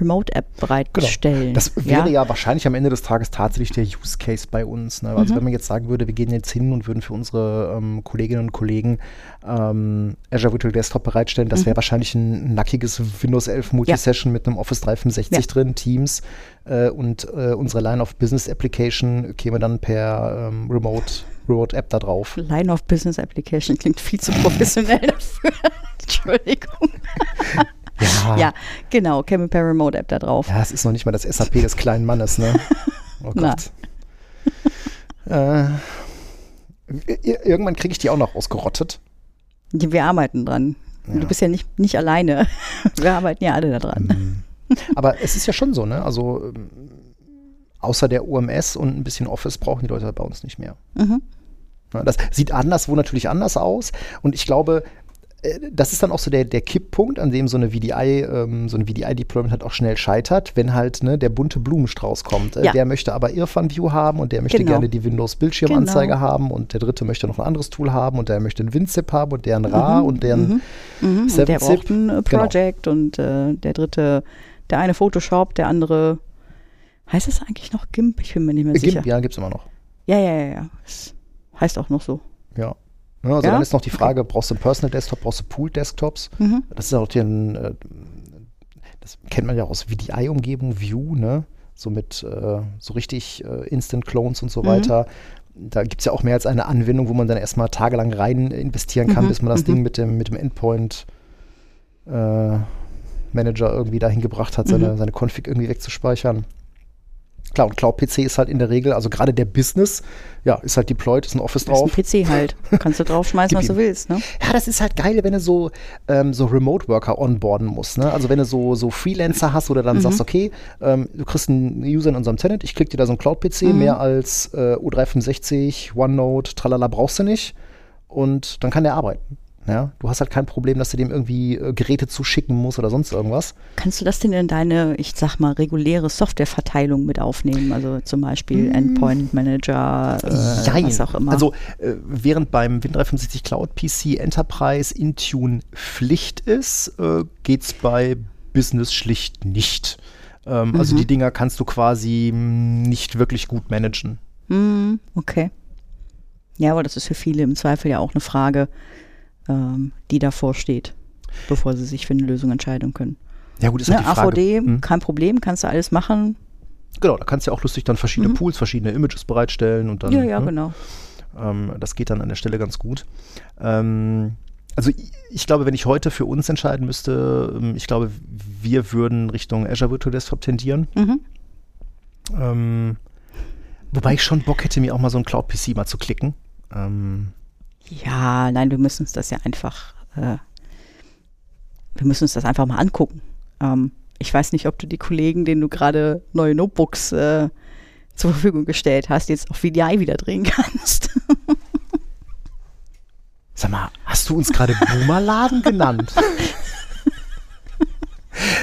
Remote-App bereitstellen. Genau. Das wäre ja? wahrscheinlich am Ende des Tages tatsächlich der Use Case bei uns. Ne? Mhm. Also wenn man jetzt sagen würde, wir gehen jetzt hin und würden für unsere ähm, Kolleginnen und Kollegen ähm, Azure Virtual Desktop bereitstellen, das wäre wahrscheinlich ein nackiges Windows 11 Multisession mit einem Office 365 Ja. drin, Teams äh, und äh, unsere Line of Business Application käme dann per ähm, Remote, Remote App da drauf. Line of Business Application klingt viel zu professionell dafür. Entschuldigung. Ja, Ja, genau, käme per Remote App da drauf. Ja, es ist noch nicht mal das SAP des kleinen Mannes, ne? Oh. Gott. äh, ir- irgendwann kriege ich die auch noch ausgerottet. Wir arbeiten dran. Ja. Du bist ja nicht, nicht alleine. Wir arbeiten ja alle da dran. Aber es ist ja schon so, ne? Also ähm, außer der OMS und ein bisschen Office brauchen die Leute bei uns nicht mehr. Mhm. Das sieht anderswo natürlich anders aus. Und ich glaube, das ist dann auch so der, der Kipppunkt, an dem so eine VDI, ähm, so ein VDI-Deployment halt auch schnell scheitert, wenn halt ne, der bunte Blumenstrauß kommt. Äh, Ja. Der möchte aber Irfan View haben und der möchte Genau. gerne die Windows-Bildschirmanzeige Genau. haben und der dritte möchte noch ein anderes Tool haben und der möchte ein WinZip haben und der ein RA und der ein Mhm. Und 7-Zip. der braucht ein äh, Genau. Project und äh, der dritte, der eine Photoshop, der andere, heißt es eigentlich noch GIMP? Ich bin mir nicht mehr sicher. GIMP, ja, gibt es immer noch. Ja, ja, ja, ja. Es heißt auch noch so. Ja, also Ja? dann ist noch die Frage, brauchst du einen Personal Desktop, brauchst du Pool Desktops? Mhm. Das ist auch ein, äh, das kennt man ja aus VDI-Umgebung, View, ne? So mit äh, so richtig äh, Instant Clones und so Mhm. weiter. Da gibt es ja auch mehr als eine Anwendung, wo man dann erstmal tagelang rein investieren kann, Mhm, bis man das mhm. Ding mit dem, mit dem Endpoint äh, Manager irgendwie dahin gebracht hat, seine, Mhm. seine Config irgendwie wegzuspeichern. Klar, und Cloud-PC ist halt in der Regel, also gerade der Business, ja, ist halt deployed, ist ein Office drauf. ist ein PC halt. Kannst du draufschmeißen, was du willst, ne? Ja, das ist halt geil, wenn du so, ähm, so Remote-Worker onboarden musst. Ne? Also wenn du so, so Freelancer hast, du dann sagst, okay, ähm, du kriegst einen User in unserem Tenant, ich klicke dir da so einen Cloud-PC, mehr als äh, U365, OneNote, tralala brauchst du nicht. Und dann kann der arbeiten. Ja? Du hast halt kein Problem, dass du dem irgendwie äh, Geräte zuschicken musst oder sonst irgendwas. Kannst du das denn in deine, ich sag mal, reguläre Softwareverteilung mit aufnehmen? Also zum Beispiel Endpoint Manager, äh, Jein. was auch immer. Also äh, während beim Win365 Cloud PC Enterprise Intune Pflicht ist, äh, geht es bei Business schlicht nicht. Ähm, Also Mhm. die Dinger kannst du quasi mh, nicht wirklich gut managen. Hm, okay. Ja, aber das ist für viele im Zweifel ja auch eine Frage, ähm, die davor steht, bevor sie sich für eine Lösung entscheiden können. Ja gut, ist Ne, halt die Frage. AVD, Hm, kein Problem, kannst du alles machen. Genau, da kannst du ja auch lustig dann verschiedene Pools, verschiedene Images bereitstellen und dann. Mhm. ja, ja, ne? genau. Ähm, das geht dann an der Stelle ganz gut. Ähm, also ich, ich glaube, wenn ich heute für uns entscheiden müsste, ähm, ich glaube, wir würden Richtung Azure Virtual Desktop tendieren. Mhm. Ähm, wobei ich schon Bock hätte, mir auch mal so ein Cloud-PC mal zu klicken. Ähm, Ja, nein, wir müssen uns das ja einfach, äh, wir müssen uns das einfach mal angucken. Ähm, ich weiß nicht, ob du die Kollegen, denen du gerade neue Notebooks äh, zur Verfügung gestellt hast, jetzt auf VDI wieder drehen kannst. sag mal, hast du uns gerade Boomerladen genannt?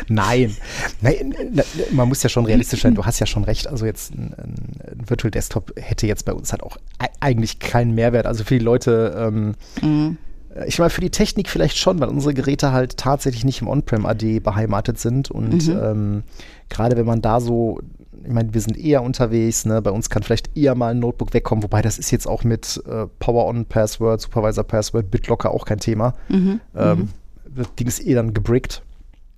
Nein. Nein, man muss ja schon realistisch sein. Du hast ja schon recht. Also jetzt ein, ein, Virtual Desktop hätte jetzt bei uns halt auch ei- eigentlich keinen Mehrwert. Also für die Leute, ähm, Mhm. ich meine, für die Technik vielleicht schon, weil unsere Geräte halt tatsächlich nicht im On-Prem AD beheimatet sind. Und Mhm. ähm, gerade wenn man da so, ich meine, wir sind eher unterwegs, ne? bei uns kann vielleicht eher mal ein Notebook wegkommen, wobei das ist jetzt auch mit äh, Power-On-Password, Supervisor-Password, BitLocker auch kein Thema. Mhm. Ähm, Das Ding ist eh dann gebrickt.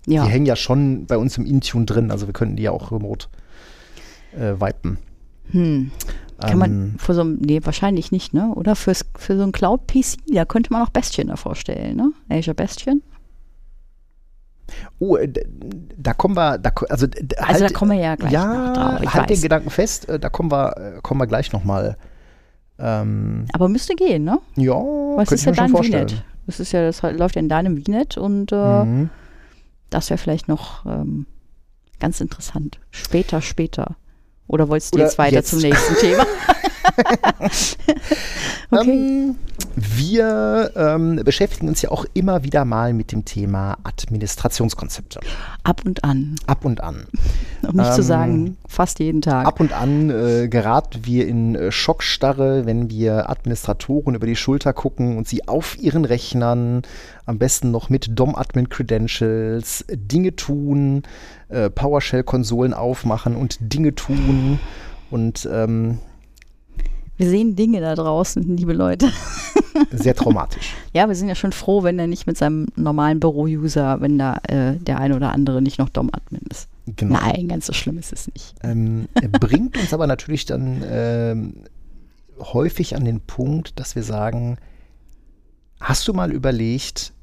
Ja. Die hängen ja schon bei uns im Intune drin, also wir könnten die ja auch remote äh, wipen. Hm. Kann Ähm, man für so ein, nee, wahrscheinlich nicht, ne? Oder fürs, für so ein Cloud-PC, da könnte man auch Bastion davor stellen, ne? Azure Bastion. Oh, äh, da kommen wir, da, also, d- d- Also da kommen wir ja gleich ja, noch drauf. Ich halt den weiß. Gedanken fest, äh, da kommen wir, äh, kommen wir gleich nochmal. Ähm, Aber müsste gehen, ne? ja, Was ist ja dein. VNet? Das ist ja, das läuft ja in deinem VNet und äh, Mhm. das wäre vielleicht noch ähm, ganz interessant. Später, später. Oder wolltest du Oder jetzt weiter jetzt. zum nächsten Thema? okay. Ähm, wir ähm, beschäftigen uns ja auch immer wieder mal mit dem Thema Administrationskonzepte. Ab und an. Ab und an. Um nicht zu Ähm, sagen, fast jeden Tag. Ab und an äh, geraten wir in äh, Schockstarre, wenn wir Administratoren über die Schulter gucken und sie auf ihren Rechnern, am besten noch mit DOM-Admin-Credentials, Dinge tun, äh, PowerShell-Konsolen aufmachen und Dinge tun. Und ähm, Wir sehen Dinge da draußen, liebe Leute. sehr traumatisch. Ja, wir sind ja schon froh, wenn er nicht mit seinem normalen Büro-User, wenn da äh, der eine oder andere nicht noch DOM-Admin ist. Genau. Nein, ganz so schlimm ist es nicht. Ähm, er bringt uns aber natürlich dann ähm, häufig an den Punkt, dass wir sagen, hast du mal überlegt,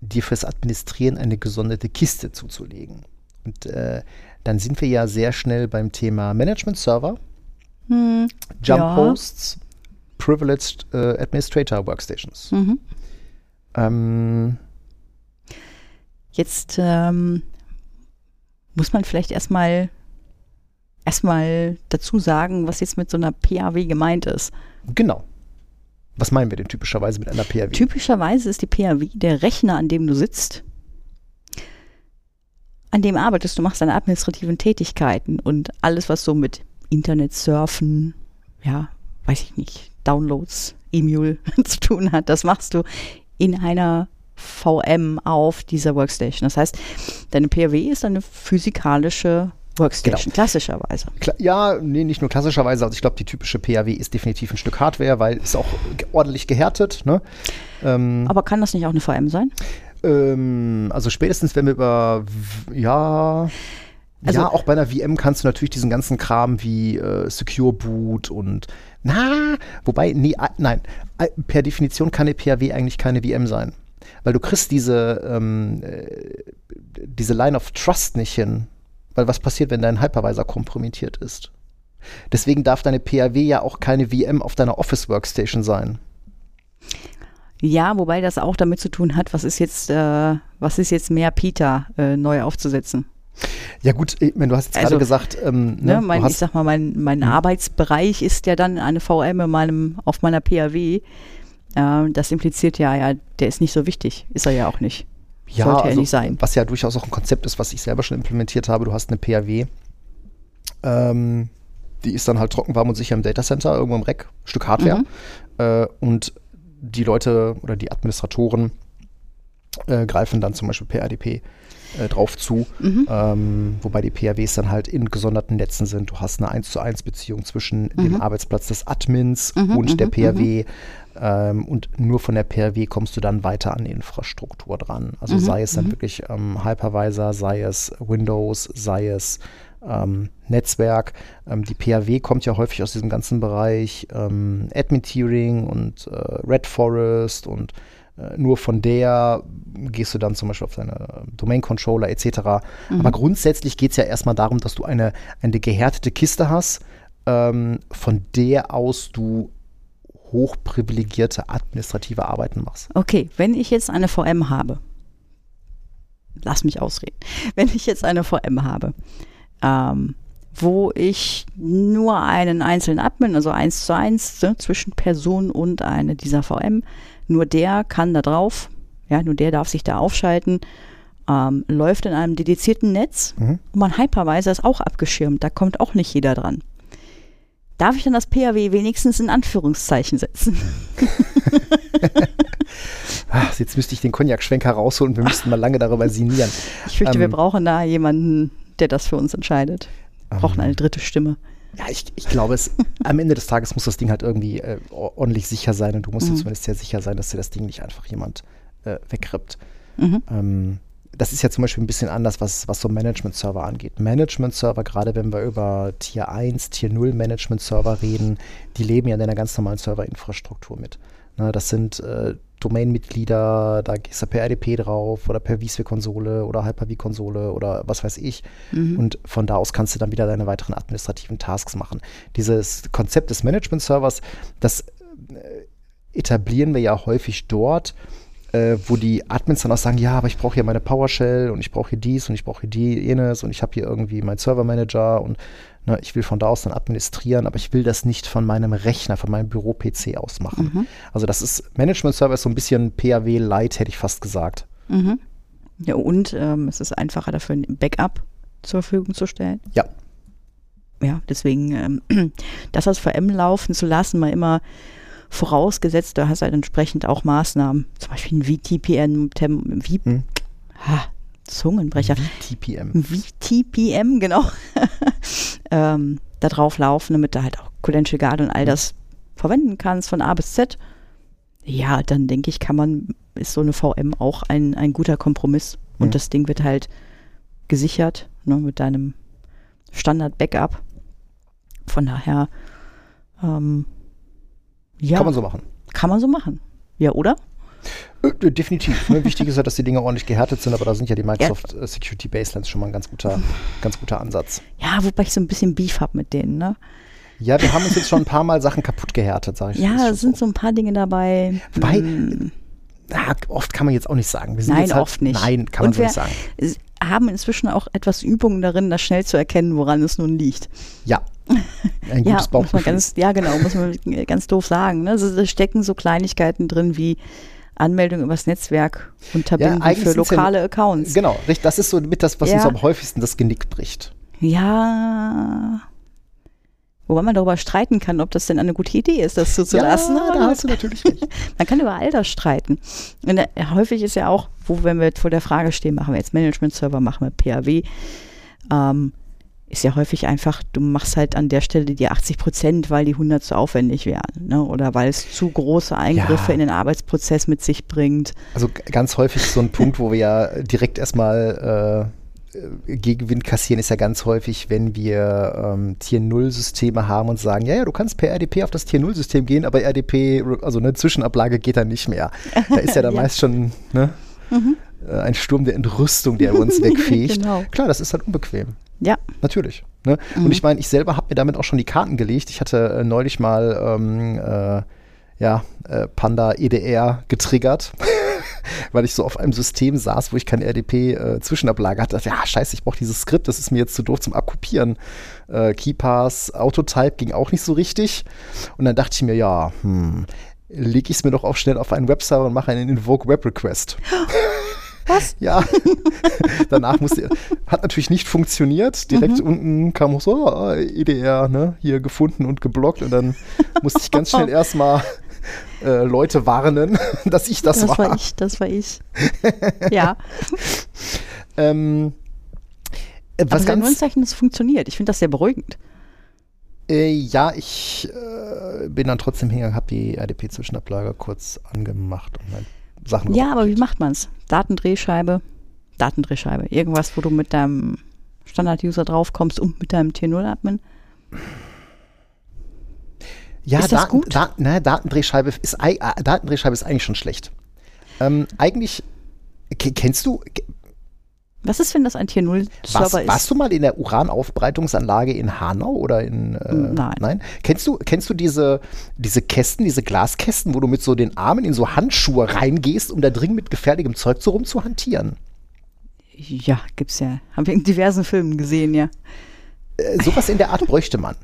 dir fürs Administrieren eine gesonderte Kiste zuzulegen? Und äh, dann sind wir ja sehr schnell beim Thema Management-Server, Hm, Jump Ja. Hosts, Privileged äh, Administrator Workstations. mhm. Ähm, Jetzt ähm, muss man vielleicht erstmal erstmal dazu sagen, was jetzt mit so einer PAW gemeint ist. genau. Was meinen wir denn typischerweise mit einer PRW? Typischerweise ist die PAW der Rechner, an dem du sitzt. An dem arbeitest du, machst deine administrativen Tätigkeiten und alles, was so mit Internet surfen, ja, weiß ich nicht, Downloads, E-Mule zu tun hat, das machst du in einer VM auf dieser Workstation. Das heißt, deine PAW ist eine physikalische Workstation, Genau. klassischerweise. Kla ja, nee, nicht nur klassischerweise. Also ich glaube, die typische PAW ist definitiv ein Stück Hardware, weil es auch ordentlich gehärtet. Ne? Ähm, Aber kann das nicht auch eine VM sein? ähm, also spätestens, wenn wir über, ja, Also- ja, auch bei einer VM kannst du natürlich diesen ganzen Kram wie äh, Secure Boot und na, wobei, nee, nein, per Definition kann eine PAW eigentlich keine VM sein. Weil du kriegst diese, ähm, äh, diese Line of Trust nicht hin. Weil was passiert, wenn dein Hypervisor kompromittiert ist? Deswegen darf deine PAW ja auch keine VM auf deiner Office Workstation sein. Ja, wobei das auch damit zu tun hat, was ist jetzt, äh, was ist jetzt mehr Peter äh, neu aufzusetzen. Ja gut, ich meine, du hast jetzt Also, gerade gesagt, ähm, ne, Ne, mein, ich sag mal, mein, mein Mhm. Arbeitsbereich ist ja dann eine VM in meinem, auf meiner PAW. Äh, das impliziert ja, ja, der ist nicht so wichtig. Ist er ja auch nicht. ja, sollte ja also, nicht sein. was ja durchaus auch ein Konzept ist, was ich selber schon implementiert habe. Du hast eine PAW, ähm, die ist dann halt trockenwarm und sicher im Datacenter, irgendwo im Rack, Stück Hardware. Mhm. Äh, und die Leute oder die Administratoren äh, greifen dann zum Beispiel per RDP äh, drauf zu, Mhm. ähm, wobei die PAWs dann halt in gesonderten Netzen sind. Du hast eine 1 zu 1 Beziehung zwischen dem Mhm. Arbeitsplatz des Admins Mhm, und der mhm, PAW ähm, und nur von der PAW kommst du dann weiter an die Infrastruktur dran. Also Mhm, sei es dann mhm. wirklich ähm, Hypervisor, sei es Windows, sei es ähm, Netzwerk. Ähm, die PAW kommt ja häufig aus diesem ganzen Bereich ähm, Admin-Tiering und äh, Red Forest und nur von der gehst du dann zum Beispiel auf deine Domain-Controller etc. Mhm. Aber grundsätzlich geht es ja erstmal darum, dass du eine, eine gehärtete Kiste hast, ähm, von der aus du hochprivilegierte administrative Arbeiten machst. Okay, wenn ich jetzt eine VM habe, lass mich ausreden, wenn ich jetzt eine VM habe, ähm, wo ich nur einen einzelnen Admin, also eins zu eins ne, zwischen Person und eine dieser VM, nur der kann da drauf, ja, nur der darf sich da aufschalten, ähm, läuft in einem dedizierten Netz Mhm. und mein Hypervisor ist auch abgeschirmt, da kommt auch nicht jeder dran. Darf ich dann das PAW wenigstens in Anführungszeichen setzen? Ah, jetzt müsste ich den Cognac-Schwenker rausholen wir müssten mal lange darüber sinnieren. Ich fürchte, wir Ähm, brauchen da jemanden, der das für uns entscheidet. Wir brauchen Ähm, eine dritte Stimme. Ja, ich, ich glaube, es, am Ende des Tages muss das Ding halt irgendwie äh, ordentlich sicher sein und du musst dir Mhm. zumindest sehr sicher sein, dass dir das Ding nicht einfach jemand äh, wegrippt. Mhm. Ähm, das ist ja zum Beispiel ein bisschen anders, was, was so Management-Server angeht. Management-Server, gerade wenn wir über Tier 1, Tier 0 Management-Server reden, die leben ja in einer ganz normalen Serverinfrastruktur mit. Ne, das sind äh, Domain-Mitglieder, da gehst du per RDP drauf oder per vSphere-Konsole oder Hyper-V-Konsole oder was weiß ich. Mhm. Und von da aus kannst du dann wieder deine weiteren administrativen Tasks machen. Dieses Konzept des Management-Servers, das äh, etablieren wir ja häufig dort, äh, wo die Admins dann auch sagen, ja, aber ich brauche hier meine PowerShell und ich brauche hier dies und ich brauche hier die, jenes und ich habe hier irgendwie meinen Server-Manager und ne, ich will von da aus dann administrieren, aber ich will das nicht von meinem Rechner, von meinem Büro-PC aus machen. Mhm. Also das ist Management-Server ist so ein bisschen PAW-Light, hätte ich fast gesagt. Mhm. Ja, und ähm, es ist einfacher dafür, ein Backup zur Verfügung zu stellen. Ja. Ja, deswegen ähm, das aus VM laufen zu lassen, mal immer vorausgesetzt, du hast halt entsprechend auch Maßnahmen, zum Beispiel ein VTPN, Tem, v, Hm. ha, Zungenbrecher, Wie TPM. VTPM, genau, ähm, da drauf laufen, damit du halt auch Credential Guard und all das verwenden kannst von A bis Z. Ja, dann denke ich, kann man, ist so eine VM auch ein, ein guter Kompromiss. Und Mhm. das Ding wird halt gesichert ne, mit deinem Standard-Backup. Von daher, ähm, ja, Kann man so machen. kann man so machen. Ja, oder? Äh, äh, definitiv. Ne? Wichtig ist ja, dass die Dinge ordentlich gehärtet sind, aber da sind ja die Microsoft äh, Security Baselines schon mal ein ganz guter, ganz guter Ansatz. Ja, wobei ich so ein bisschen Beef habe mit denen, ne? Ja, wir haben uns jetzt schon ein paar Mal Sachen kaputt gehärtet, sage ich. Ja, es sind so ein paar Dinge dabei. Wobei, hm, Ah, oft kann man jetzt auch nicht sagen. Wir sind Nein, jetzt halt, oft nicht. Nein, kann man Und so nicht sagen. haben inzwischen auch etwas Übung darin, das schnell zu erkennen, woran es nun liegt. Ja. Ein Ja, gutes man Bauchgefühl. ganz, ja genau, muss man ganz doof sagen. Ne? Also, da stecken so Kleinigkeiten drin wie Anmeldung übers Netzwerk unterbinden eigentlich für ja- lokale Accounts. Genau, richtig. Das ist so mit das, was Ja. uns am häufigsten das Genick bricht. Ja. Wobei man darüber streiten kann, ob das denn eine gute Idee ist, das zuzulassen. Ja, da hast du natürlich recht. Man kann über all das streiten. Und äh, häufig ist ja auch, wo wenn wir jetzt vor der Frage stehen, machen wir jetzt Management-Server, machen wir PAW, ähm, ist ja häufig einfach, du machst halt an der Stelle die 80 Prozent, weil die 100 zu aufwendig wären. Ne? Oder weil es zu große Eingriffe Ja. in den Arbeitsprozess mit sich bringt. Also ganz häufig so ein Punkt, wo wir ja direkt erstmal äh, äh, Gegenwind kassieren, ist ja ganz häufig, wenn wir ähm, Tier 0 Systeme haben und sagen, ja, ja, du kannst per RDP auf das Tier 0 System gehen, aber RDP, also eine Zwischenablage geht dann nicht mehr. Da ist ja dann Ja. meist schon ne, äh, ein Sturm der Entrüstung, der uns wegfegt. Genau. Klar, das ist halt unbequem. Ja. Natürlich. Ne? Mhm. Und ich meine, ich selber habe mir damit auch schon die Karten gelegt. Ich hatte äh, neulich mal ähm, äh, ja, äh, Panda EDR getriggert, weil ich so auf einem System saß, wo ich kein RDP-Zwischenablage hatte. Ja, scheiße, ich brauche dieses Skript, das ist mir jetzt zu doof zum Abkopieren. Äh, Keypass, Autotype ging auch nicht so richtig. Und dann dachte ich mir, ja, hm, lege ich es mir doch auch schnell auf einen Webserver und mache einen Invoke Web Request. Was? Ja, danach musste, hat natürlich nicht funktioniert. Direkt Mhm. unten kam auch so, ah, EDR, ne, hier gefunden und geblockt und dann musste ich ganz schnell erstmal äh, Leute warnen, dass ich das, Das war. war ich, das war ich. ja. Ähm, äh, Aber was sein ganz, Zeichen, das funktioniert. Ich finde das sehr beruhigend. äh, ja, ich äh, bin dann trotzdem hingegangen, habe die RDP-Zwischenablage kurz angemacht und mein Sachen Ja, aber wie macht man es? Datendrehscheibe, Datendrehscheibe. Irgendwas, wo du mit deinem Standard-User draufkommst und mit deinem T0-Admin. Ja, Ist das Daten, gut? Da, ne, Datendrehscheibe ist, äh, Datendrehscheibe ist eigentlich schon schlecht. Ähm, eigentlich, ke- kennst du, Was ist, wenn das ein warst, T0-Server ist? warst du mal in der Uranaufbereitungsanlage in Hanau oder in, äh, Nein. Kennst du, kennst du diese, diese Kästen, diese Glaskästen, wo du mit so den Armen in so Handschuhe reingehst, um da drin mit gefährlichem Zeug so rumzuhantieren? Ja, gibt's ja. Haben wir in diversen Filmen gesehen, ja. Äh, sowas in der Art bräuchte man.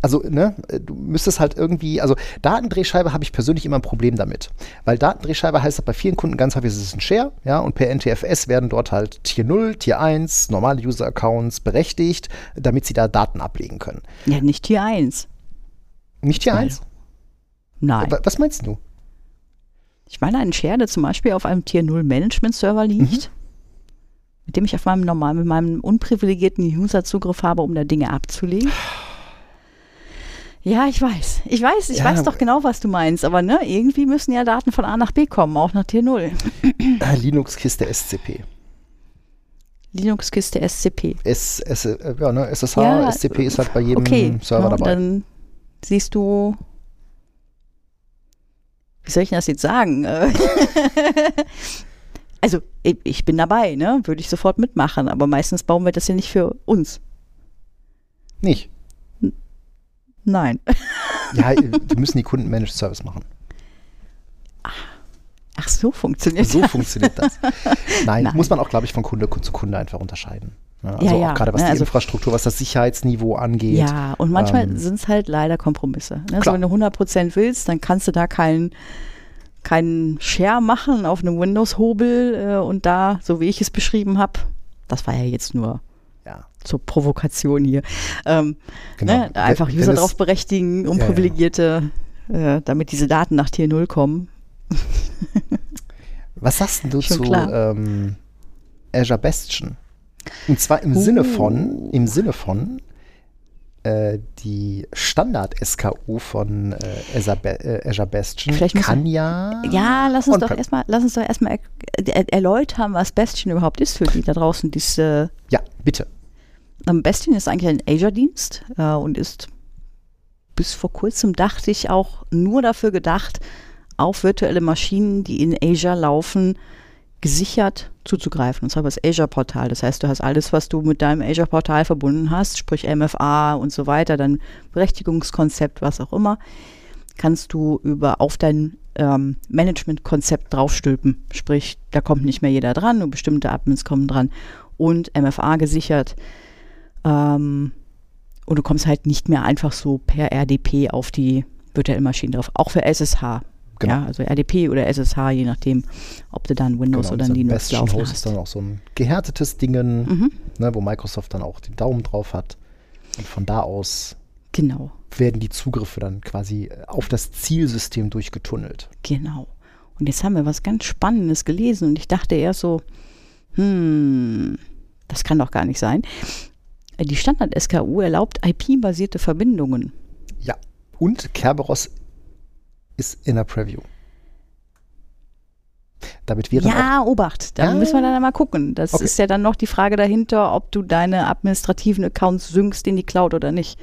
Also, ne, du müsstest halt irgendwie, also Datendrehscheibe habe ich persönlich immer ein Problem damit. Weil Datendrehscheibe heißt bei vielen Kunden ganz häufig, es ist ein Share, ja, und per NTFS werden dort halt Tier 0, Tier 1, normale User-Accounts berechtigt, damit sie da Daten ablegen können. Ja, nicht Tier 1. Nicht Tier Nein. 1? Nein. Wa- Was meinst du? Ich meine einen Share, der zum Beispiel auf einem Tier 0 Management Server liegt, mit dem ich auf meinem normalen, mit meinem unprivilegierten User Zugriff habe, um da Dinge abzulegen. Ja, ich weiß. Ich weiß, ich Ja, weiß doch genau, was du meinst. Aber ne, irgendwie müssen ja Daten von A nach B kommen, auch nach Tier 0. Äh, Linux-Kiste SCP. Linux-Kiste SCP. S, S, äh, ja, ne, SSH, Ja, SCP ist halt bei jedem okay, Server ja, dabei. Dann siehst du, wie soll ich denn das jetzt sagen? Also ich, ich bin dabei, ne? Würde ich sofort mitmachen, aber meistens bauen wir das ja nicht für uns. Nicht. Nein. Ja, äh, die müssen die Kunden Managed Service machen. Ach, so funktioniert So das. funktioniert das. Nein, Nein. muss man auch, glaube ich, von Kunde zu Kunde einfach unterscheiden. Ja, also Ja, auch ja, gerade was ne, die also- Infrastruktur, was das Sicherheitsniveau angeht. Ja, und manchmal Ähm, sind es halt leider Kompromisse. Ne? So, Klar. wenn du 100% willst, dann kannst du da keinen keinen Share machen auf einem Windows-Hobel äh, und da, so wie ich es beschrieben habe, das war ja jetzt nur Ja, zur Provokation hier, ähm, genau. ne? einfach User drauf berechtigen, unprivilegierte, äh, damit diese Daten nach Tier 0 kommen. Was sagst du Schon zu ähm, Azure Bastion? Und zwar im Sinne von, im Sinne von äh, die Standard-SKU von äh, Azure, äh, Azure Bastion Vielleicht kann ja. Ja, lass uns doch erstmal, lass uns doch erstmal er, er, erläutern, was Bastion überhaupt ist für die da draußen. Diese, Ja, bitte. Ähm, Bastion ist eigentlich ein Azure-Dienst äh, und ist bis vor kurzem, dachte ich, auch nur dafür gedacht, auf virtuelle Maschinen, die in Azure laufen, gesichert zuzugreifen. Und zwar über das Azure-Portal. Das heißt, du hast alles, was du mit deinem Azure-Portal verbunden hast, sprich MFA und so weiter, dann Berechtigungskonzept, was auch immer, kannst du über auf dein ähm, Management-Konzept draufstülpen. Sprich, da kommt nicht mehr jeder dran, nur bestimmte Admins kommen dran und MFA gesichert. Ähm, und du kommst halt nicht mehr einfach so per RDP auf die virtuellen Maschinen drauf. Auch für SSH. Genau. Ja, also RDP oder SSH, je nachdem, ob du dann Windows Genau, oder ein Linux laufen Host ist hast. dann auch so ein gehärtetes Dingen, Mhm, ne, wo Microsoft dann auch den Daumen drauf hat. Und von da aus genau, werden die Zugriffe dann quasi äh, auf das Zielsystem durchgetunnelt. genau. Und jetzt haben wir was ganz Spannendes gelesen und ich dachte erst so, hm, das kann doch gar nicht sein. Die Standard-SKU erlaubt IP-basierte Verbindungen. Ja. Und Kerberos ist in der Preview. Damit auch Ja, Obacht. Da Ja. müssen wir dann mal gucken. Das Okay. ist ja dann noch die Frage dahinter, ob du deine administrativen Accounts synkst in die Cloud oder nicht.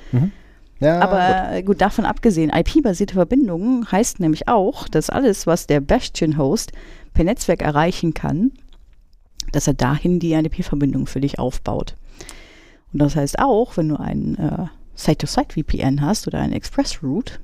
ja, gut. Aber äh, gut, davon abgesehen, IP-basierte Verbindungen heißt nämlich auch, dass alles, was der Bastion-Host per Netzwerk erreichen kann, dass er dahin die IP-Verbindung für dich aufbaut. Und das heißt auch, wenn du ein äh, Site-to-Site-VPN hast oder ein Express-Route,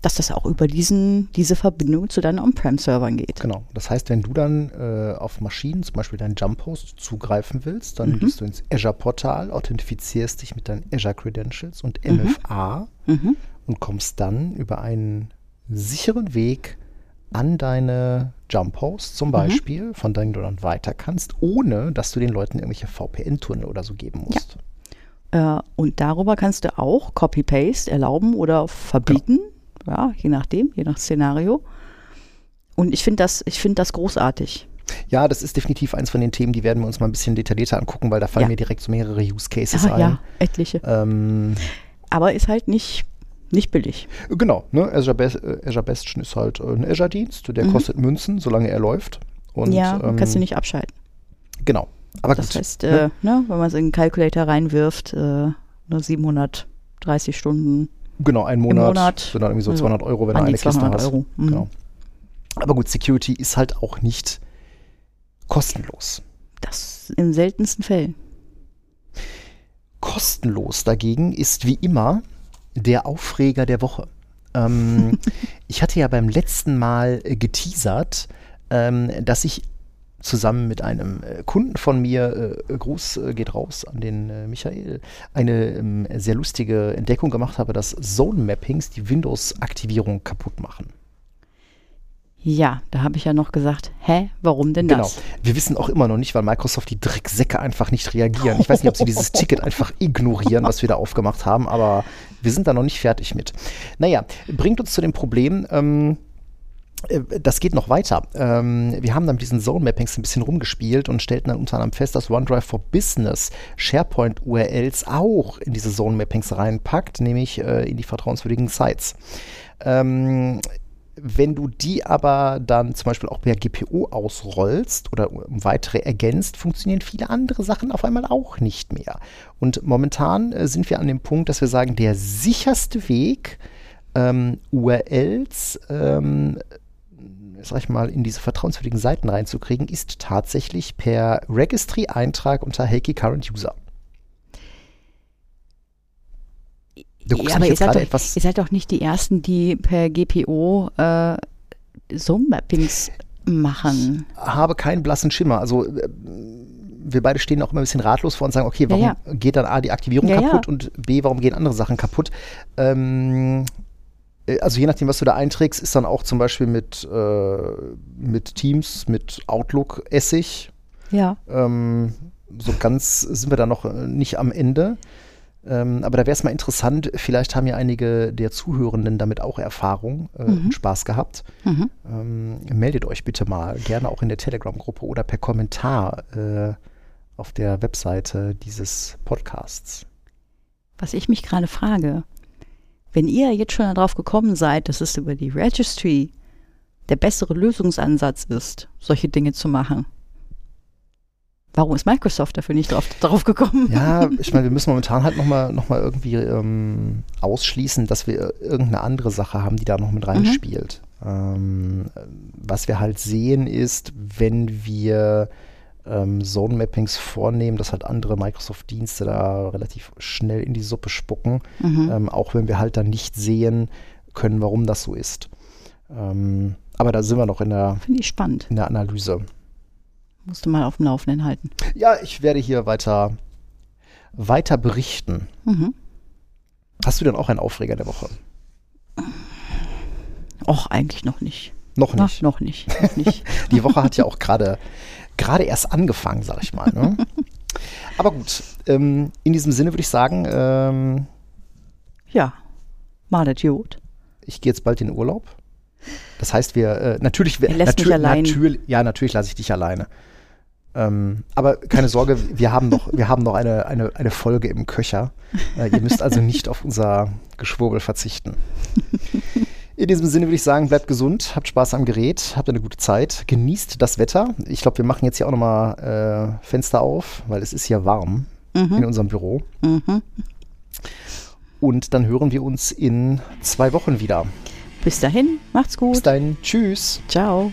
dass das auch über diesen, diese Verbindung zu deinen On-Prem-Servern geht. Genau. Das heißt, wenn du dann äh, auf Maschinen, zum Beispiel deinen Jump-Host, zugreifen willst, dann Mhm. gehst du ins Azure-Portal, authentifizierst dich mit deinen Azure-Credentials und Mhm. MFA Mhm. und kommst dann über einen sicheren Weg an deine Jump-Hosts Mhm. zum Beispiel, von denen du dann weiter kannst, ohne dass du den Leuten irgendwelche VPN-Tunnel oder so geben musst. Äh, und darüber kannst du auch Copy-Paste erlauben oder verbieten. Ja, je nachdem, je nach Szenario. Und ich finde das, ich finde das großartig. Ja, das ist definitiv eins von den Themen, die werden wir uns mal ein bisschen detaillierter angucken, weil da fallen Ja. mir direkt so mehrere Use Cases Ja, ein. ja, etliche. Ähm, Aber ist halt nicht, nicht billig. Genau, ne? Azure, Bas äh, Azure Bastion ist halt ein Azure-Dienst, der Mhm. kostet Münzen, solange er läuft. Und, ja, ähm, kannst du nicht abschalten. Genau. Aber Das gut. heißt, äh, ne, wenn man es in den Calculator reinwirft, äh, nur 730 Stunden genau, ein Monat, Monat, sind dann irgendwie so also 200 Euro, wenn du eine Kiste 200 hast. Euro. Mhm. Genau. Aber gut, Security ist halt auch nicht kostenlos. Das in seltensten Fällen. Kostenlos dagegen ist wie immer der Aufreger der Woche. Ähm, ich hatte ja beim letzten Mal geteasert, ähm, dass ich zusammen mit einem äh, Kunden von mir, äh, Gruß äh, geht raus an den äh, Michael, eine ähm, sehr lustige Entdeckung gemacht habe, dass Zone-Mappings die Windows-Aktivierung kaputt machen. Ja, da habe ich ja noch gesagt, hä, warum denn Genau. das? Wir wissen auch immer noch nicht, weil Microsoft die Drecksäcke einfach nicht reagieren. Ich weiß nicht, ob sie dieses Ticket einfach ignorieren, was wir da aufgemacht haben, aber wir sind da noch nicht fertig mit. Naja, bringt uns zu dem Problem, ähm, äh, das geht noch weiter. Ähm, wir haben dann mit diesen Zone-Mappings ein bisschen rumgespielt und stellten dann unter anderem fest, dass OneDrive for Business SharePoint-URLs auch in diese Zone-Mappings reinpackt, nämlich äh, in die vertrauenswürdigen Sites. Ähm, wenn du die aber dann zum Beispiel auch per GPO ausrollst oder um weitere ergänzt, funktionieren viele andere Sachen auf einmal auch nicht mehr. Und momentan äh, sind wir an dem Punkt, dass wir sagen, der sicherste Weg, URLs, ähm, sag ich mal, in diese vertrauenswürdigen Seiten reinzukriegen, ist tatsächlich per Registry-Eintrag unter Heiki Current User. Du guckst ja, aber ihr seid, doch, etwas. ihr seid doch nicht die Ersten, die per GPO äh, Zone-Mappings machen. habe keinen blassen Schimmer. Also äh, wir beide stehen auch immer ein bisschen ratlos vor und sagen, okay, warum Ja, geht dann A die Aktivierung Ja, kaputt ja. und B, warum gehen andere Sachen kaputt? Ähm, äh, also je nachdem, was du da einträgst, ist dann auch zum Beispiel mit, äh, mit Teams, mit Outlook Essig. Ja. Ähm, so ganz sind wir da noch äh, nicht am Ende. Ähm, aber da wäre es mal interessant, vielleicht haben ja einige der Zuhörenden damit auch Erfahrung äh, und Spaß gehabt. Mhm. Ähm, meldet euch bitte mal, gerne auch in der Telegram-Gruppe oder per Kommentar äh, auf der Webseite dieses Podcasts. Was ich mich gerade frage, wenn ihr jetzt schon darauf gekommen seid, dass es über die Registry der bessere Lösungsansatz ist, solche Dinge zu machen, warum ist Microsoft dafür nicht drauf, drauf gekommen? Ja, ich meine, wir müssen momentan halt nochmal noch mal irgendwie ähm, ausschließen, dass wir irgendeine andere Sache haben, die da noch mit reinspielt. Ähm, was wir halt sehen ist, wenn wir ähm, Zone-Mappings vornehmen, dass halt andere Microsoft-Dienste da relativ schnell in die Suppe spucken, Mhm. ähm, auch wenn wir halt dann nicht sehen können, warum das so ist. Ähm, aber da sind wir noch in der, Finde ich spannend. in der Analyse. Musste mal auf dem Laufenden halten. Ja, ich werde hier weiter, weiter berichten. Mhm. Hast du denn auch einen Aufreger der Woche? Och, eigentlich noch nicht. Noch nicht. noch nicht. Noch nicht. Die Woche hat ja auch gerade gerade erst angefangen, sag ich mal. Ne? Aber gut, ähm, in diesem Sinne würde ich sagen, ähm, ja, mal Idiot. ich gehe jetzt bald in den Urlaub. Das heißt, wir äh, natürlich, wir, lässt natür- allein. natürlich, ja, natürlich lasse ich dich alleine. Ähm, aber keine Sorge, wir haben noch, wir haben noch eine, eine, eine Folge im Köcher. Äh, ihr müsst also nicht auf unser Geschwurbel verzichten. In diesem Sinne würde ich sagen, bleibt gesund, habt Spaß am Gerät, habt eine gute Zeit, genießt das Wetter. Ich glaube, wir machen jetzt hier auch nochmal äh, Fenster auf, weil es ist hier warm in unserem Büro. Mhm. Und dann hören wir uns in zwei Wochen wieder. Bis dahin, macht's gut. Bis dahin, tschüss. Ciao.